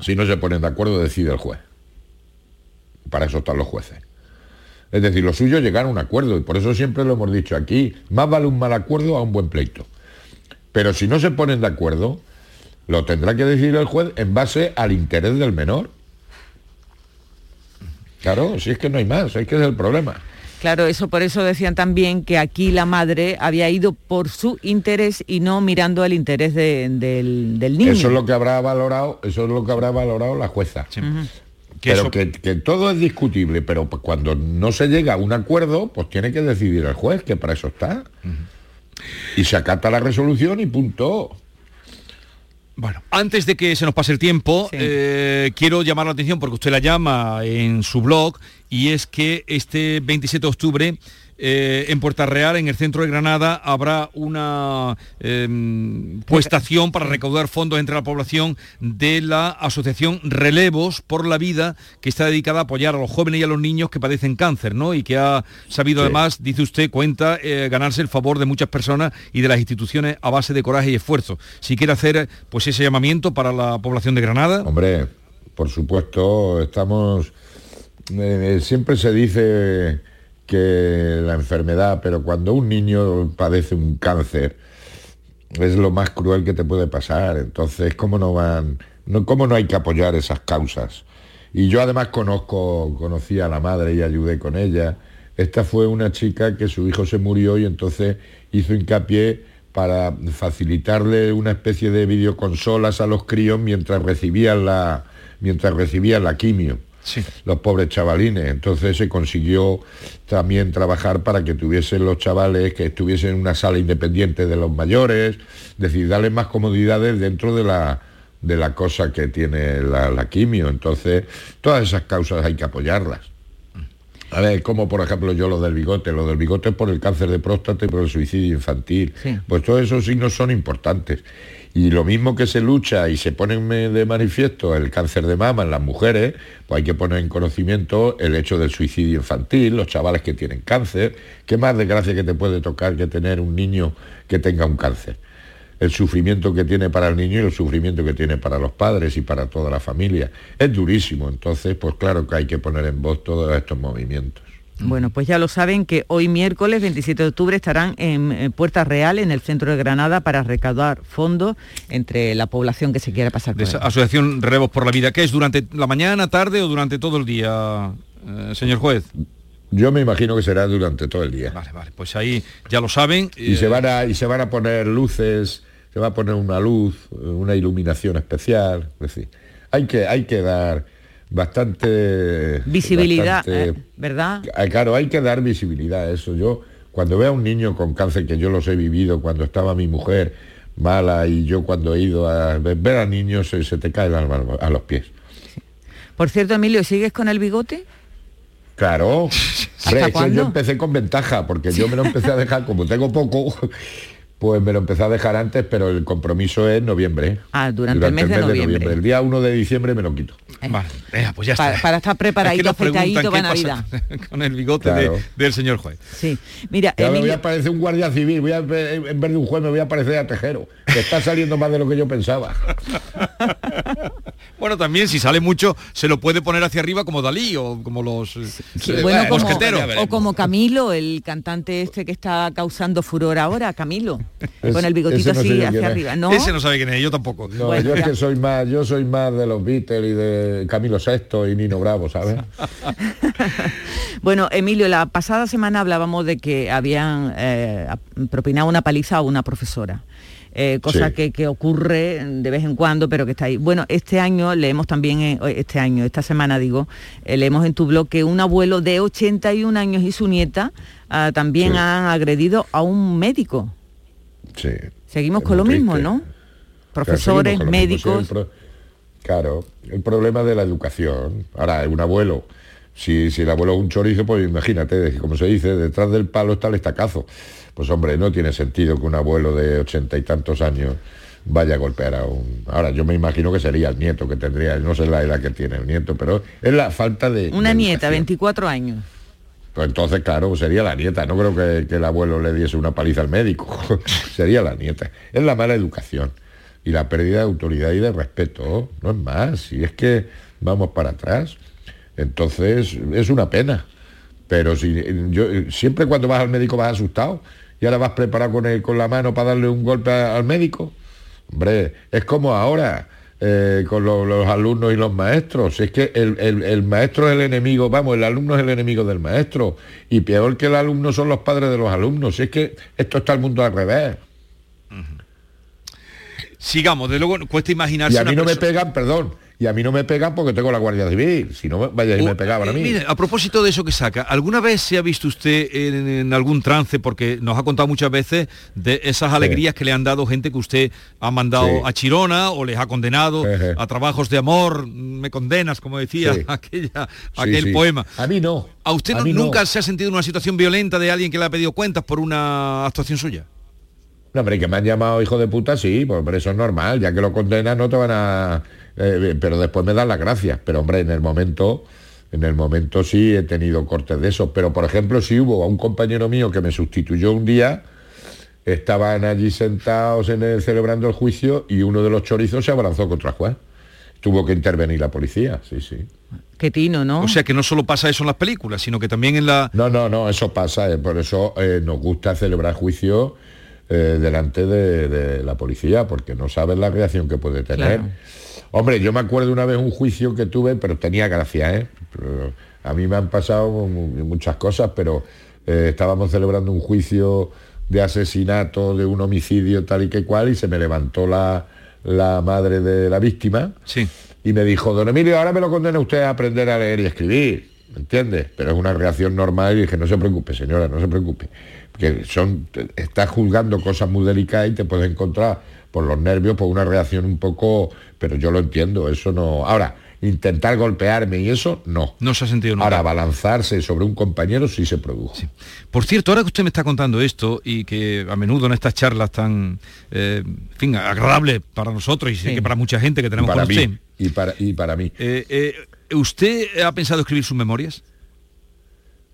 si no se ponen de acuerdo, decide el juez. Para eso están los jueces. Es decir, lo suyo es llegar a un acuerdo, y por eso siempre lo hemos dicho aquí, más vale un mal acuerdo a un buen pleito. Pero si no se ponen de acuerdo, lo tendrá que decidir el juez en base al interés del menor. Claro, si es que no hay más, es que es el problema. Claro, eso por eso decían también que aquí la madre había ido por su interés y no mirando el interés de- del, del niño. Eso es lo que habrá valorado, eso es lo que habrá valorado la jueza. Que pero eso- que, que todo es discutible, pero pues cuando no se llega a un acuerdo, pues tiene que decidir el juez, que para eso está. Y se acata la resolución y punto. Bueno, antes de que se nos pase el tiempo, eh, quiero llamar la atención porque usted la llama en su blog y es que este 27 de octubre eh, en Puerta Real, en el centro de Granada, habrá una em, puestación para recaudar fondos entre la población de la asociación Relevos por la Vida, que está dedicada a apoyar a los jóvenes y a los niños que padecen cáncer, ¿no? Y que ha sabido además, dice usted, cuenta eh, ganarse el favor de muchas personas y de las instituciones a base de coraje y esfuerzo. Si quiere hacer pues ese llamamiento para la población de Granada. Hombre, por supuesto, estamos... eh, siempre se dice que la enfermedad, pero cuando un niño padece un cáncer, es lo más cruel que te puede pasar. Entonces, ¿cómo no van, cómo no hay que apoyar esas causas? Y yo además conozco, conocí a la madre y ayudé con ella. Esta fue una chica que su hijo se murió y entonces hizo hincapié para facilitarle una especie de videoconsolas a los críos mientras recibían la, mientras recibían la quimio. Los pobres chavalines. Entonces se consiguió también trabajar para que tuviesen los chavales, que estuviesen en una sala independiente de los mayores, es decir, darles más comodidades dentro de la, de la cosa que tiene la, la quimio. Entonces, todas esas causas hay que apoyarlas. A ver, como por ejemplo yo lo del bigote, lo del bigote es por el cáncer de próstata y por el suicidio infantil. Pues todos esos signos son importantes. Y lo mismo que se lucha y se pone de manifiesto el cáncer de mama en las mujeres, pues hay que poner en conocimiento el hecho del suicidio infantil, los chavales que tienen cáncer. ¿Qué más desgracia que te puede tocar que tener un niño que tenga un cáncer? el sufrimiento que tiene para el niño y el sufrimiento que tiene para los padres y para toda la familia. Es durísimo, entonces, pues claro que hay que poner en voz todos estos movimientos. Bueno, pues ya lo saben que hoy miércoles 27 de octubre estarán en, Puerta Real, en el centro de Granada, para recaudar fondos entre la población que se quiera pasar por esa Asociación Revos por la Vida, ¿qué es durante la mañana, tarde o durante todo el día, eh, señor juez? Yo me imagino que será durante todo el día. Vale, vale, pues ahí ya lo saben. Y, se, van a, y se van a poner luces se va a poner una luz, una iluminación especial, es decir, hay que, hay que dar bastante visibilidad, eh, ¿verdad? Ah, claro, hay que dar visibilidad a eso. Yo cuando veo a un niño con cáncer que yo los he vivido cuando estaba mi mujer mala y yo cuando he ido a ver a niños se, te cae el alma a los pies. Por cierto, Emilio, ¿sigues con el bigote? Claro. yo empecé con ventaja, porque yo me lo empecé a dejar, como tengo poco, pues me lo empecé a dejar antes, pero el compromiso es noviembre. Ah, durante, el, mes de, noviembre. El día 1 de diciembre me lo quito. Eh. Vale, pues ya está. Para, estar preparadito, afeitadito para Navidad. Con el bigote del señor juez. Sí. Mira, me voy a parecer un guardia civil, voy a, en vez de un juez me voy a parecer a tejero. Que está saliendo más de lo que yo pensaba. bueno, también si sale mucho, se lo puede poner hacia arriba como Dalí o como los eh, bueno, como, O como Camilo, el cantante este que está causando furor ahora, Camilo con el bigotito así hacia arriba. ¿No? Ese no sabe quién es, yo tampoco. yo es que soy más, yo soy más de los Beatles y de Camilo VI y Nino Bravo, ¿sabes? bueno, Emilio, la pasada semana hablábamos de que habían eh, propinado una paliza a una profesora. Eh, cosa que, ocurre de vez en cuando, pero que está ahí. Bueno, este año leemos también, eh, este año, esta semana digo, leemos en tu blog que un abuelo de 81 años y su nieta ah, también han agredido a un médico. Seguimos con lo mismo, ¿no? Profesores, médicos. claro, el problema de la educación. Ahora, un abuelo, si, si el abuelo es un chorizo, pues imagínate, como se dice, detrás del palo está el estacazo. Pues hombre, no tiene sentido que un abuelo de ochenta y tantos años vaya a golpear a un... Ahora, yo me imagino que sería el nieto que tendría, no sé la edad que tiene el nieto, pero es la falta de... Una nieta, 24 años. Pues entonces, claro, sería la nieta. No creo que, el abuelo le diese una paliza al médico. sería la nieta. Es la mala educación y la pérdida de autoridad y de respeto. No es más. Si es que vamos para atrás. Entonces, es una pena. Pero si yo siempre cuando vas al médico vas asustado y ahora vas preparado con, con la mano para darle un golpe al médico. Hombre, es como ahora eh, con los alumnos y los maestros. Es que el, maestro es el enemigo, vamos, el alumno es el enemigo del maestro. Y peor que el alumno son los padres de los alumnos. Es que esto está el mundo al revés. Sigamos, de luego cuesta imaginarse. Y a mí no me pegan, perdón, y a mí no me pegan porque tengo la Guardia Civil, si no vaya y me uh, pegaban a mí. Mire, a propósito de eso que saca, ¿alguna vez se ha visto usted en, algún trance, porque nos ha contado muchas veces de esas alegrías que le han dado gente que usted ha mandado a Chirona o les ha condenado a trabajos de amor, me condenas, como decía aquella, aquel poema? A mí no. ¿A usted nunca se ha sentido en una situación violenta de alguien que le ha pedido cuentas por una actuación suya? No, hombre, que me han llamado hijo de puta, sí, pues eso es normal, ya que lo condenas no te van a eh, pero después me dan las gracias. Pero hombre, en el momento, en el momento sí he tenido cortes de eso. Pero por ejemplo, si hubo a un compañero mío que me sustituyó un día, estaban allí sentados en el, celebrando el juicio y uno de los chorizos se abrazó contra el juez. Tuvo que intervenir la policía, sí, sí. Qué tino, ¿no? O sea que no solo pasa eso en las películas, sino que también en la... No, no, no, eso pasa, eh, por eso eh, nos gusta celebrar juicio delante de, la policía, porque no sabes la reacción que puede tener. Hombre, yo me acuerdo una vez un juicio que tuve, pero tenía gracia, ¿eh? a mí me han pasado muchas cosas, pero eh, estábamos celebrando un juicio de asesinato, de un homicidio tal y que cual, y se me levantó la, madre de la víctima sí. y me dijo, don Emilio, ahora me lo condena usted a aprender a leer y escribir, ¿me entiendes? Pero es una reacción normal y dije, no se preocupe, señora, no se preocupe, que son, estás juzgando cosas muy delicadas y te puedes encontrar por los nervios, por una reacción un poco, pero yo lo entiendo, eso no. Ahora, intentar golpearme y eso, no. No se ha sentido nunca. Ahora, balanzarse sobre un compañero sí se produjo. Por cierto, ahora que usted me está contando esto y que a menudo en estas charlas tan, eh, en fin, agradables para nosotros y sé que para mucha gente que tenemos para con usted, mí, y para, y para mí. eh, eh, ¿usted ha pensado escribir sus memorias?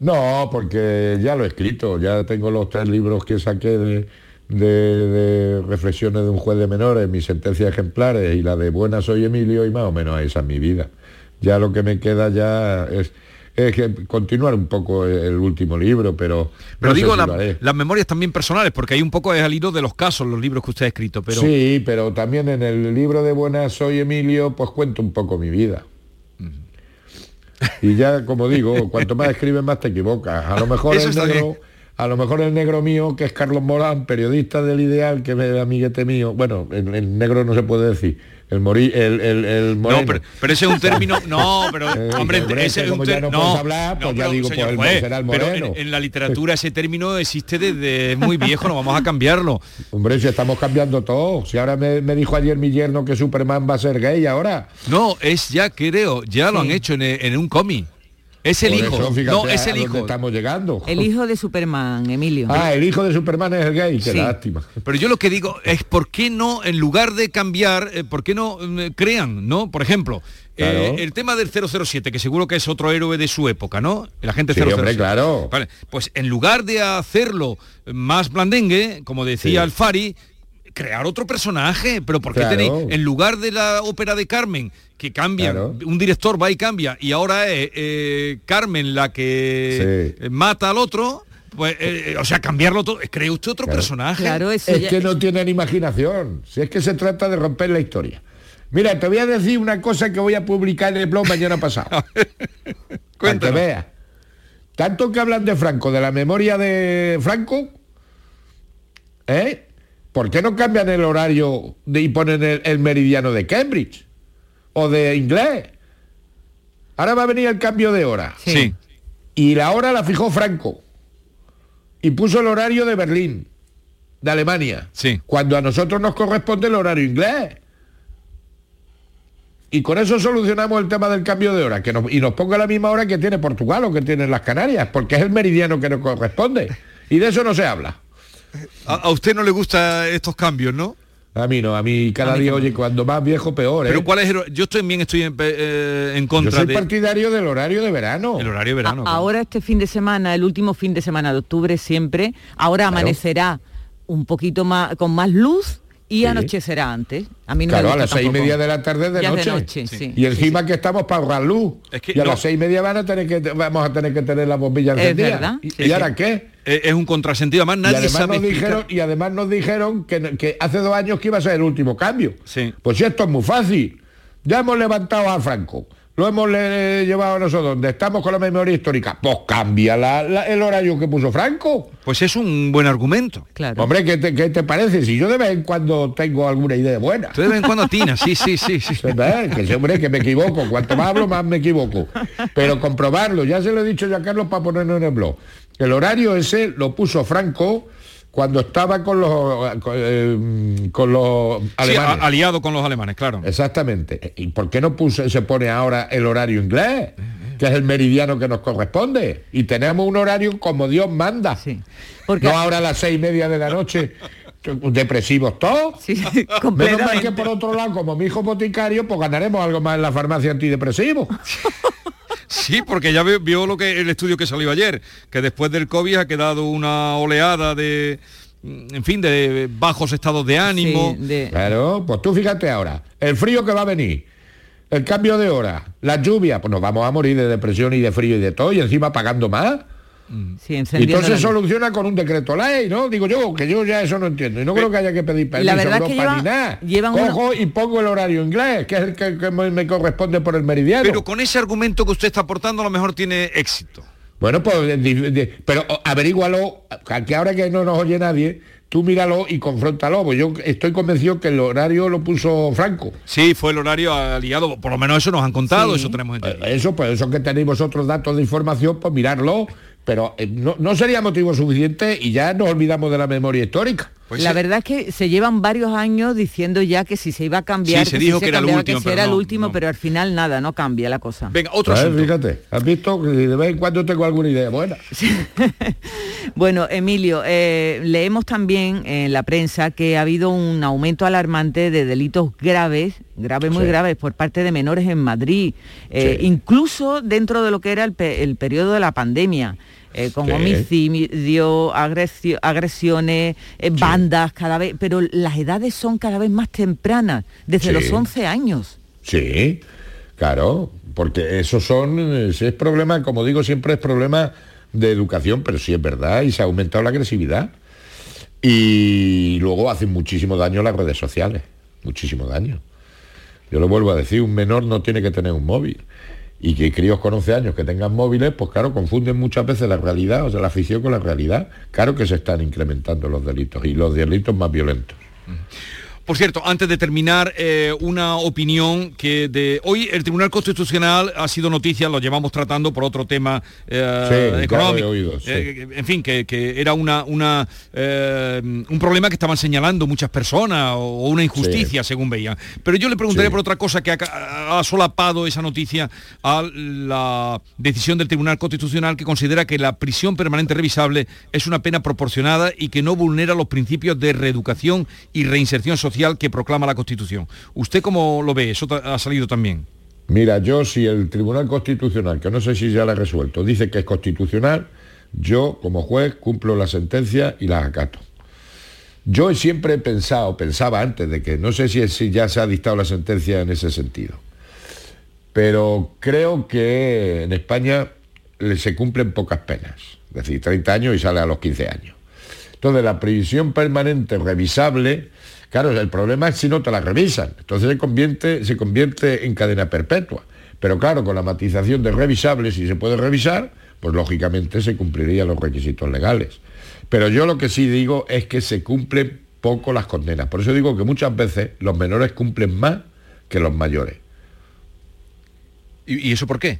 No, porque ya lo he escrito, ya tengo los tres libros que saqué de, de- de reflexiones de un juez de menores, mis sentencias ejemplares y la de Buena soy Emilio y más o menos esa es mi vida. Ya lo que me queda ya es, es que continuar un poco el último libro, pero... Pero no digo si la- las memorias también personales, porque hay un poco es al hilo de los casos, los libros que usted ha escrito, pero... Sí, pero también en el libro de Buena soy Emilio, pues cuento un poco mi vida. Y ya, como digo, cuanto más escribes, más te equivocas. A lo mejor el negro. A lo mejor el negro mío, que es Carlos Morán, periodista del Ideal, que es amiguete mío. Bueno, el, el negro no se puede decir. El morí, el, el, el moreno. No, pero, pero ese es un término. No, pero Eh, hombre, hombre, ese es un ter- no hablar, pues ya digo, señor pues el será el pero moreno. en, en la literatura ese término existe desde muy viejo, no vamos a cambiarlo. Hombre, si estamos cambiando todo. Si ahora me, me dijo ayer mi yerno que Superman va a ser gay ahora. No, es ya creo, ya lo han hecho en, en un cómic. Es el Por hijo. eso, fíjate no, es el hijo. estamos llegando. El hijo de Superman, Emilio. Ah, el hijo de Superman es el gay, qué Sí. lástima. Pero yo lo que digo es por qué no, en lugar de cambiar, eh, por qué no mm, crean, ¿no? Por ejemplo, eh, el tema del 007, que seguro que es otro héroe de su época, ¿no? El agente Sí, 007. hombre, claro. Vale, pues en lugar de hacerlo más blandengue, como decía Sí. Alfari, crear otro personaje, pero ¿por qué Claro. tenéis, en lugar de la ópera de Carmen, que cambia, Claro. un director va y cambia, y ahora es eh, Carmen la que eh, mata al otro, pues, eh, o sea, cambiarlo todo, cree usted otro personaje. es que no tienen imaginación. Si es que se trata de romper la historia. Mira, te voy a decir una cosa que voy a publicar en el blog mañana pasado. Para que veas. Tanto que hablan de Franco, de la memoria de Franco, ¿eh? ¿Por qué no cambian el horario de- y ponen el, el meridiano de Cambridge? O de inglés. Ahora va a venir el cambio de hora. Sí. Y la hora la fijó Franco. Y puso el horario de Berlín, de Alemania. Sí. Cuando a nosotros nos corresponde el horario inglés. Y con eso solucionamos el tema del cambio de hora, que nos, y nos ponga la misma hora que tiene Portugal o que tienen las Canarias, porque es el meridiano que nos corresponde. Y de eso no se habla. A, a usted no le gustan estos cambios, ¿no? A mí no, a mí cada A mí día, oye, cuando más viejo, peor. ¿eh? Pero ¿cuál es el, Yo también estoy en, eh, en Yo contra soy de... partidario del horario de verano. El horario de verano. A- ahora este fin de semana, el último fin de semana de octubre siempre, ahora Claro. amanecerá un poquito más con más luz y Sí. anochecerá antes. A mí no claro, me a las seis y media de la tarde de Ya es noche. de noche, sí. Y encima que estamos para ahorrar luz. que y a no. las seis y media van a tener que, vamos a tener que tener la bombilla Es encendida. verdad. ¿Y, y ahora qué? Es un contrasentido, además Y nadie además, sabe nos explicar- dijeron, y además nos dijeron que, que hace dos años que iba a ser el último cambio. Pues esto es muy fácil. Ya hemos levantado a Franco. Lo hemos le- llevado a nosotros donde estamos con la memoria histórica. Pues cambia la- la- el horario que puso Franco. Pues es un buen argumento. Claro. Hombre, ¿qué te, qué te parece? Si yo de vez en cuando tengo alguna idea buena. De vez en cuando atina, sí, sí, sí. sí. ¿Verdad? Que hombre, que me equivoco. Cuanto más hablo, más me equivoco. Pero comprobarlo, ya se lo he dicho ya a Carlos para ponerlo en el blog. El horario ese lo puso Franco cuando estaba con los con, eh, con los Sí, alemanes. aliado con los alemanes, claro. Exactamente. ¿Y por qué no puso, se pone ahora el horario inglés? Que es el meridiano que nos corresponde. Y tenemos un horario como Dios manda. Porque- No ahora a las seis y media de la noche. Depresivos todos. Menos mal que por otro lado, como mi hijo boticario, pues ganaremos algo más en la farmacia antidepresivo. Sí, porque ya vio, vio lo que el estudio que salió ayer, que después del COVID ha quedado una oleada de, mm, en fin, de bajos estados de ánimo. Claro, pues tú fíjate ahora, el frío que va a venir, el cambio de hora, la lluvia, pues nos vamos a morir de depresión y de frío y de todo, y encima pagando más. Sí, Y encendiendo entonces soluciona con un decreto ley, ¿no? Digo yo, que yo ya eso no entiendo. Y no creo que haya que pedir permiso La verdad a es que Europa llevan- ni nada. llevan Cojo y pongo el horario inglés, que es el que, que me me corresponde por el meridiano. Pero con ese argumento que usted está aportando a lo mejor tiene éxito. Bueno, pues, di- pero averígualo, que ahora que no nos oye nadie, tú míralo y confróntalo, pues yo estoy convencido que el horario lo puso Franco. Sí, fue el horario aliado, por lo menos eso nos han contado, eso tenemos entendido. Eso, pues eso que tenéis vosotros datos de información, pues mirarlo, pero eh, no, no sería motivo suficiente y ya nos olvidamos de la memoria histórica. Pues la sí. verdad es que se llevan varios años diciendo ya que si se iba a cambiar, Sí, se que si dijo que era el cambiaba, último, si pero era el no, último, pero al final nada, no cambia la cosa. Venga, otro asunto. Fíjate, ¿has visto que de vez en cuando tengo alguna idea buena? Bueno, Emilio, eh, leemos también en la prensa que ha habido un aumento alarmante de delitos graves, graves, muy Sí. graves, por parte de menores en Madrid, eh, incluso dentro de lo que era el, pe- el periodo de la pandemia. Eh, con Sí. homicidio, agresio- agresiones, eh, bandas cada vez, pero las edades son cada vez más tempranas, desde Sí. los 11 años. Sí, claro, porque esos son, si es problema, como digo, siempre es problema de educación, pero sí es verdad, y se ha aumentado la agresividad. Y luego hacen muchísimo daño las redes sociales, muchísimo daño. Yo lo vuelvo a decir, un menor no tiene que tener un móvil. Y que críos con 11 años que tengan móviles, pues claro, confunden muchas veces la realidad, o sea, la ficción con la realidad. Claro que se están incrementando los delitos y los delitos más violentos. Por cierto, antes de terminar, eh, una opinión que de hoy el Tribunal Constitucional ha sido noticia, lo llevamos tratando por otro tema eh, Sí, económico. oído, sí. Eh, en fin, que, que era una, una, eh, un problema que estaban señalando muchas personas o, una injusticia, según veían. Pero yo le preguntaría por otra cosa que ha solapado esa noticia a la decisión del Tribunal Constitucional que considera que la prisión permanente revisable es una pena proporcionada y que no vulnera los principios de reeducación y reinserción social que proclama la Constitución. ¿Usted cómo lo ve? Eso ha salido también. Mira, yo si el Tribunal Constitucional, que no sé si ya la ha resuelto, dice que es constitucional, yo como juez cumplo la sentencia y la acato. Yo siempre he pensado, pensaba antes de que, no sé si, si ya se ha dictado la sentencia en ese sentido, pero creo que en España se cumplen pocas penas, es decir, 30 años y sale a los 15 años. Entonces la prisión permanente revisable, claro, el problema es si no te la revisan, entonces se convierte, se convierte en cadena perpetua. Pero claro, con la matización de revisable, si se puede revisar, pues lógicamente se cumplirían los requisitos legales. Pero yo lo que sí digo es que se cumplen poco las condenas. Por eso digo que muchas veces los menores cumplen más que los mayores. ¿Y, y eso por qué?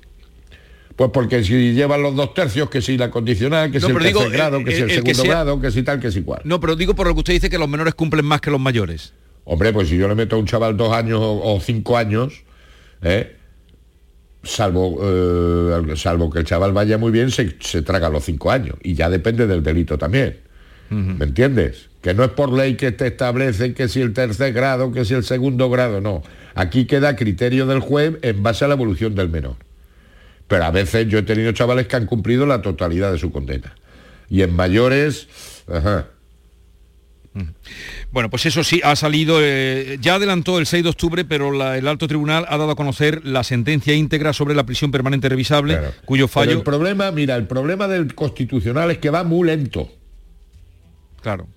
Pues porque si llevan los dos tercios, que si la condicional, que No, si el digo, tercer grado, que el- si el, el que segundo sea- grado, que si tal, que si cual. No, pero digo por lo que usted dice que los menores cumplen más que los mayores. Hombre, pues si yo le meto a un chaval dos años o, o cinco años, ¿eh? salvo, eh, salvo que el chaval vaya muy bien, se, se traga los cinco años. Y ya depende del delito también. ¿Me entiendes? Que no es por ley que te establece que si el tercer grado, que si el segundo grado, no. Aquí queda criterio del juez en base a la evolución del menor. Pero a veces yo he tenido chavales que han cumplido la totalidad de su condena. Y en mayores, ajá, Bueno, pues eso sí, ha salido, eh, ya adelantó el 6 de octubre, pero la- el alto tribunal ha dado a conocer la sentencia íntegra sobre la prisión permanente revisable, cuyo Pero fallo... el problema, mira, el problema del constitucional es que va muy lento. Claro.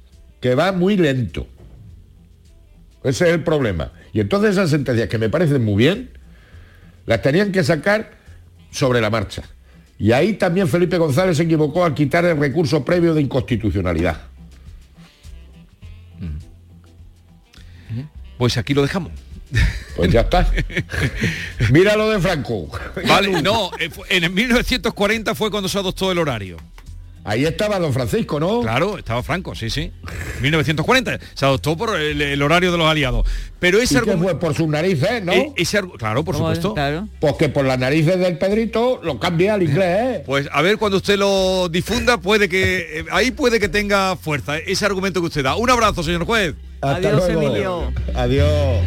Que va muy lento. Ese es el problema. Y entonces esas sentencias que me parecen muy bien, las tenían que sacar sobre la marcha. Y ahí también Felipe González se equivocó al quitar el recurso previo de inconstitucionalidad. Pues aquí lo dejamos. Pues ya está. Mira lo de Franco. Vale, no, eh, en el 1940 fue cuando se adoptó el horario. Ahí estaba don Francisco, ¿no? Claro, estaba Franco, sí, sí. 1940 se adoptó por el, el horario de los aliados. Pero ese ¿Y qué argumento... fue? Por sus narices, ¿no? Eh, ese claro, por supuesto. Pues que por las narices del Pedrito lo cambia al inglés, ¿eh? Pues a ver, cuando usted lo difunda, puede que... eh, ahí puede que tenga fuerza ese argumento que usted da. Un abrazo, señor juez. Hasta luego. Adiós.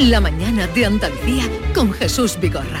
La mañana de Andalucía con Jesús Vigorra.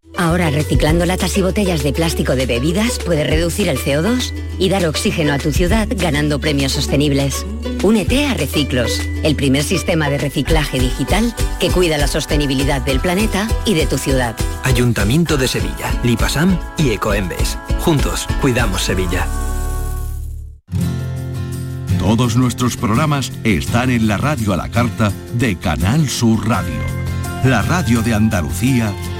Ahora reciclando latas y botellas de plástico de bebidas puedes reducir el CO2 y dar oxígeno a tu ciudad ganando premios sostenibles. Únete a Reciclos, el primer sistema de reciclaje digital que cuida la sostenibilidad del planeta y de tu ciudad. Ayuntamiento de Sevilla, Lipasam y Ecoembes. Juntos, cuidamos Sevilla. Todos nuestros programas están en la radio a la carta de Canal Sur Radio, la radio de Andalucía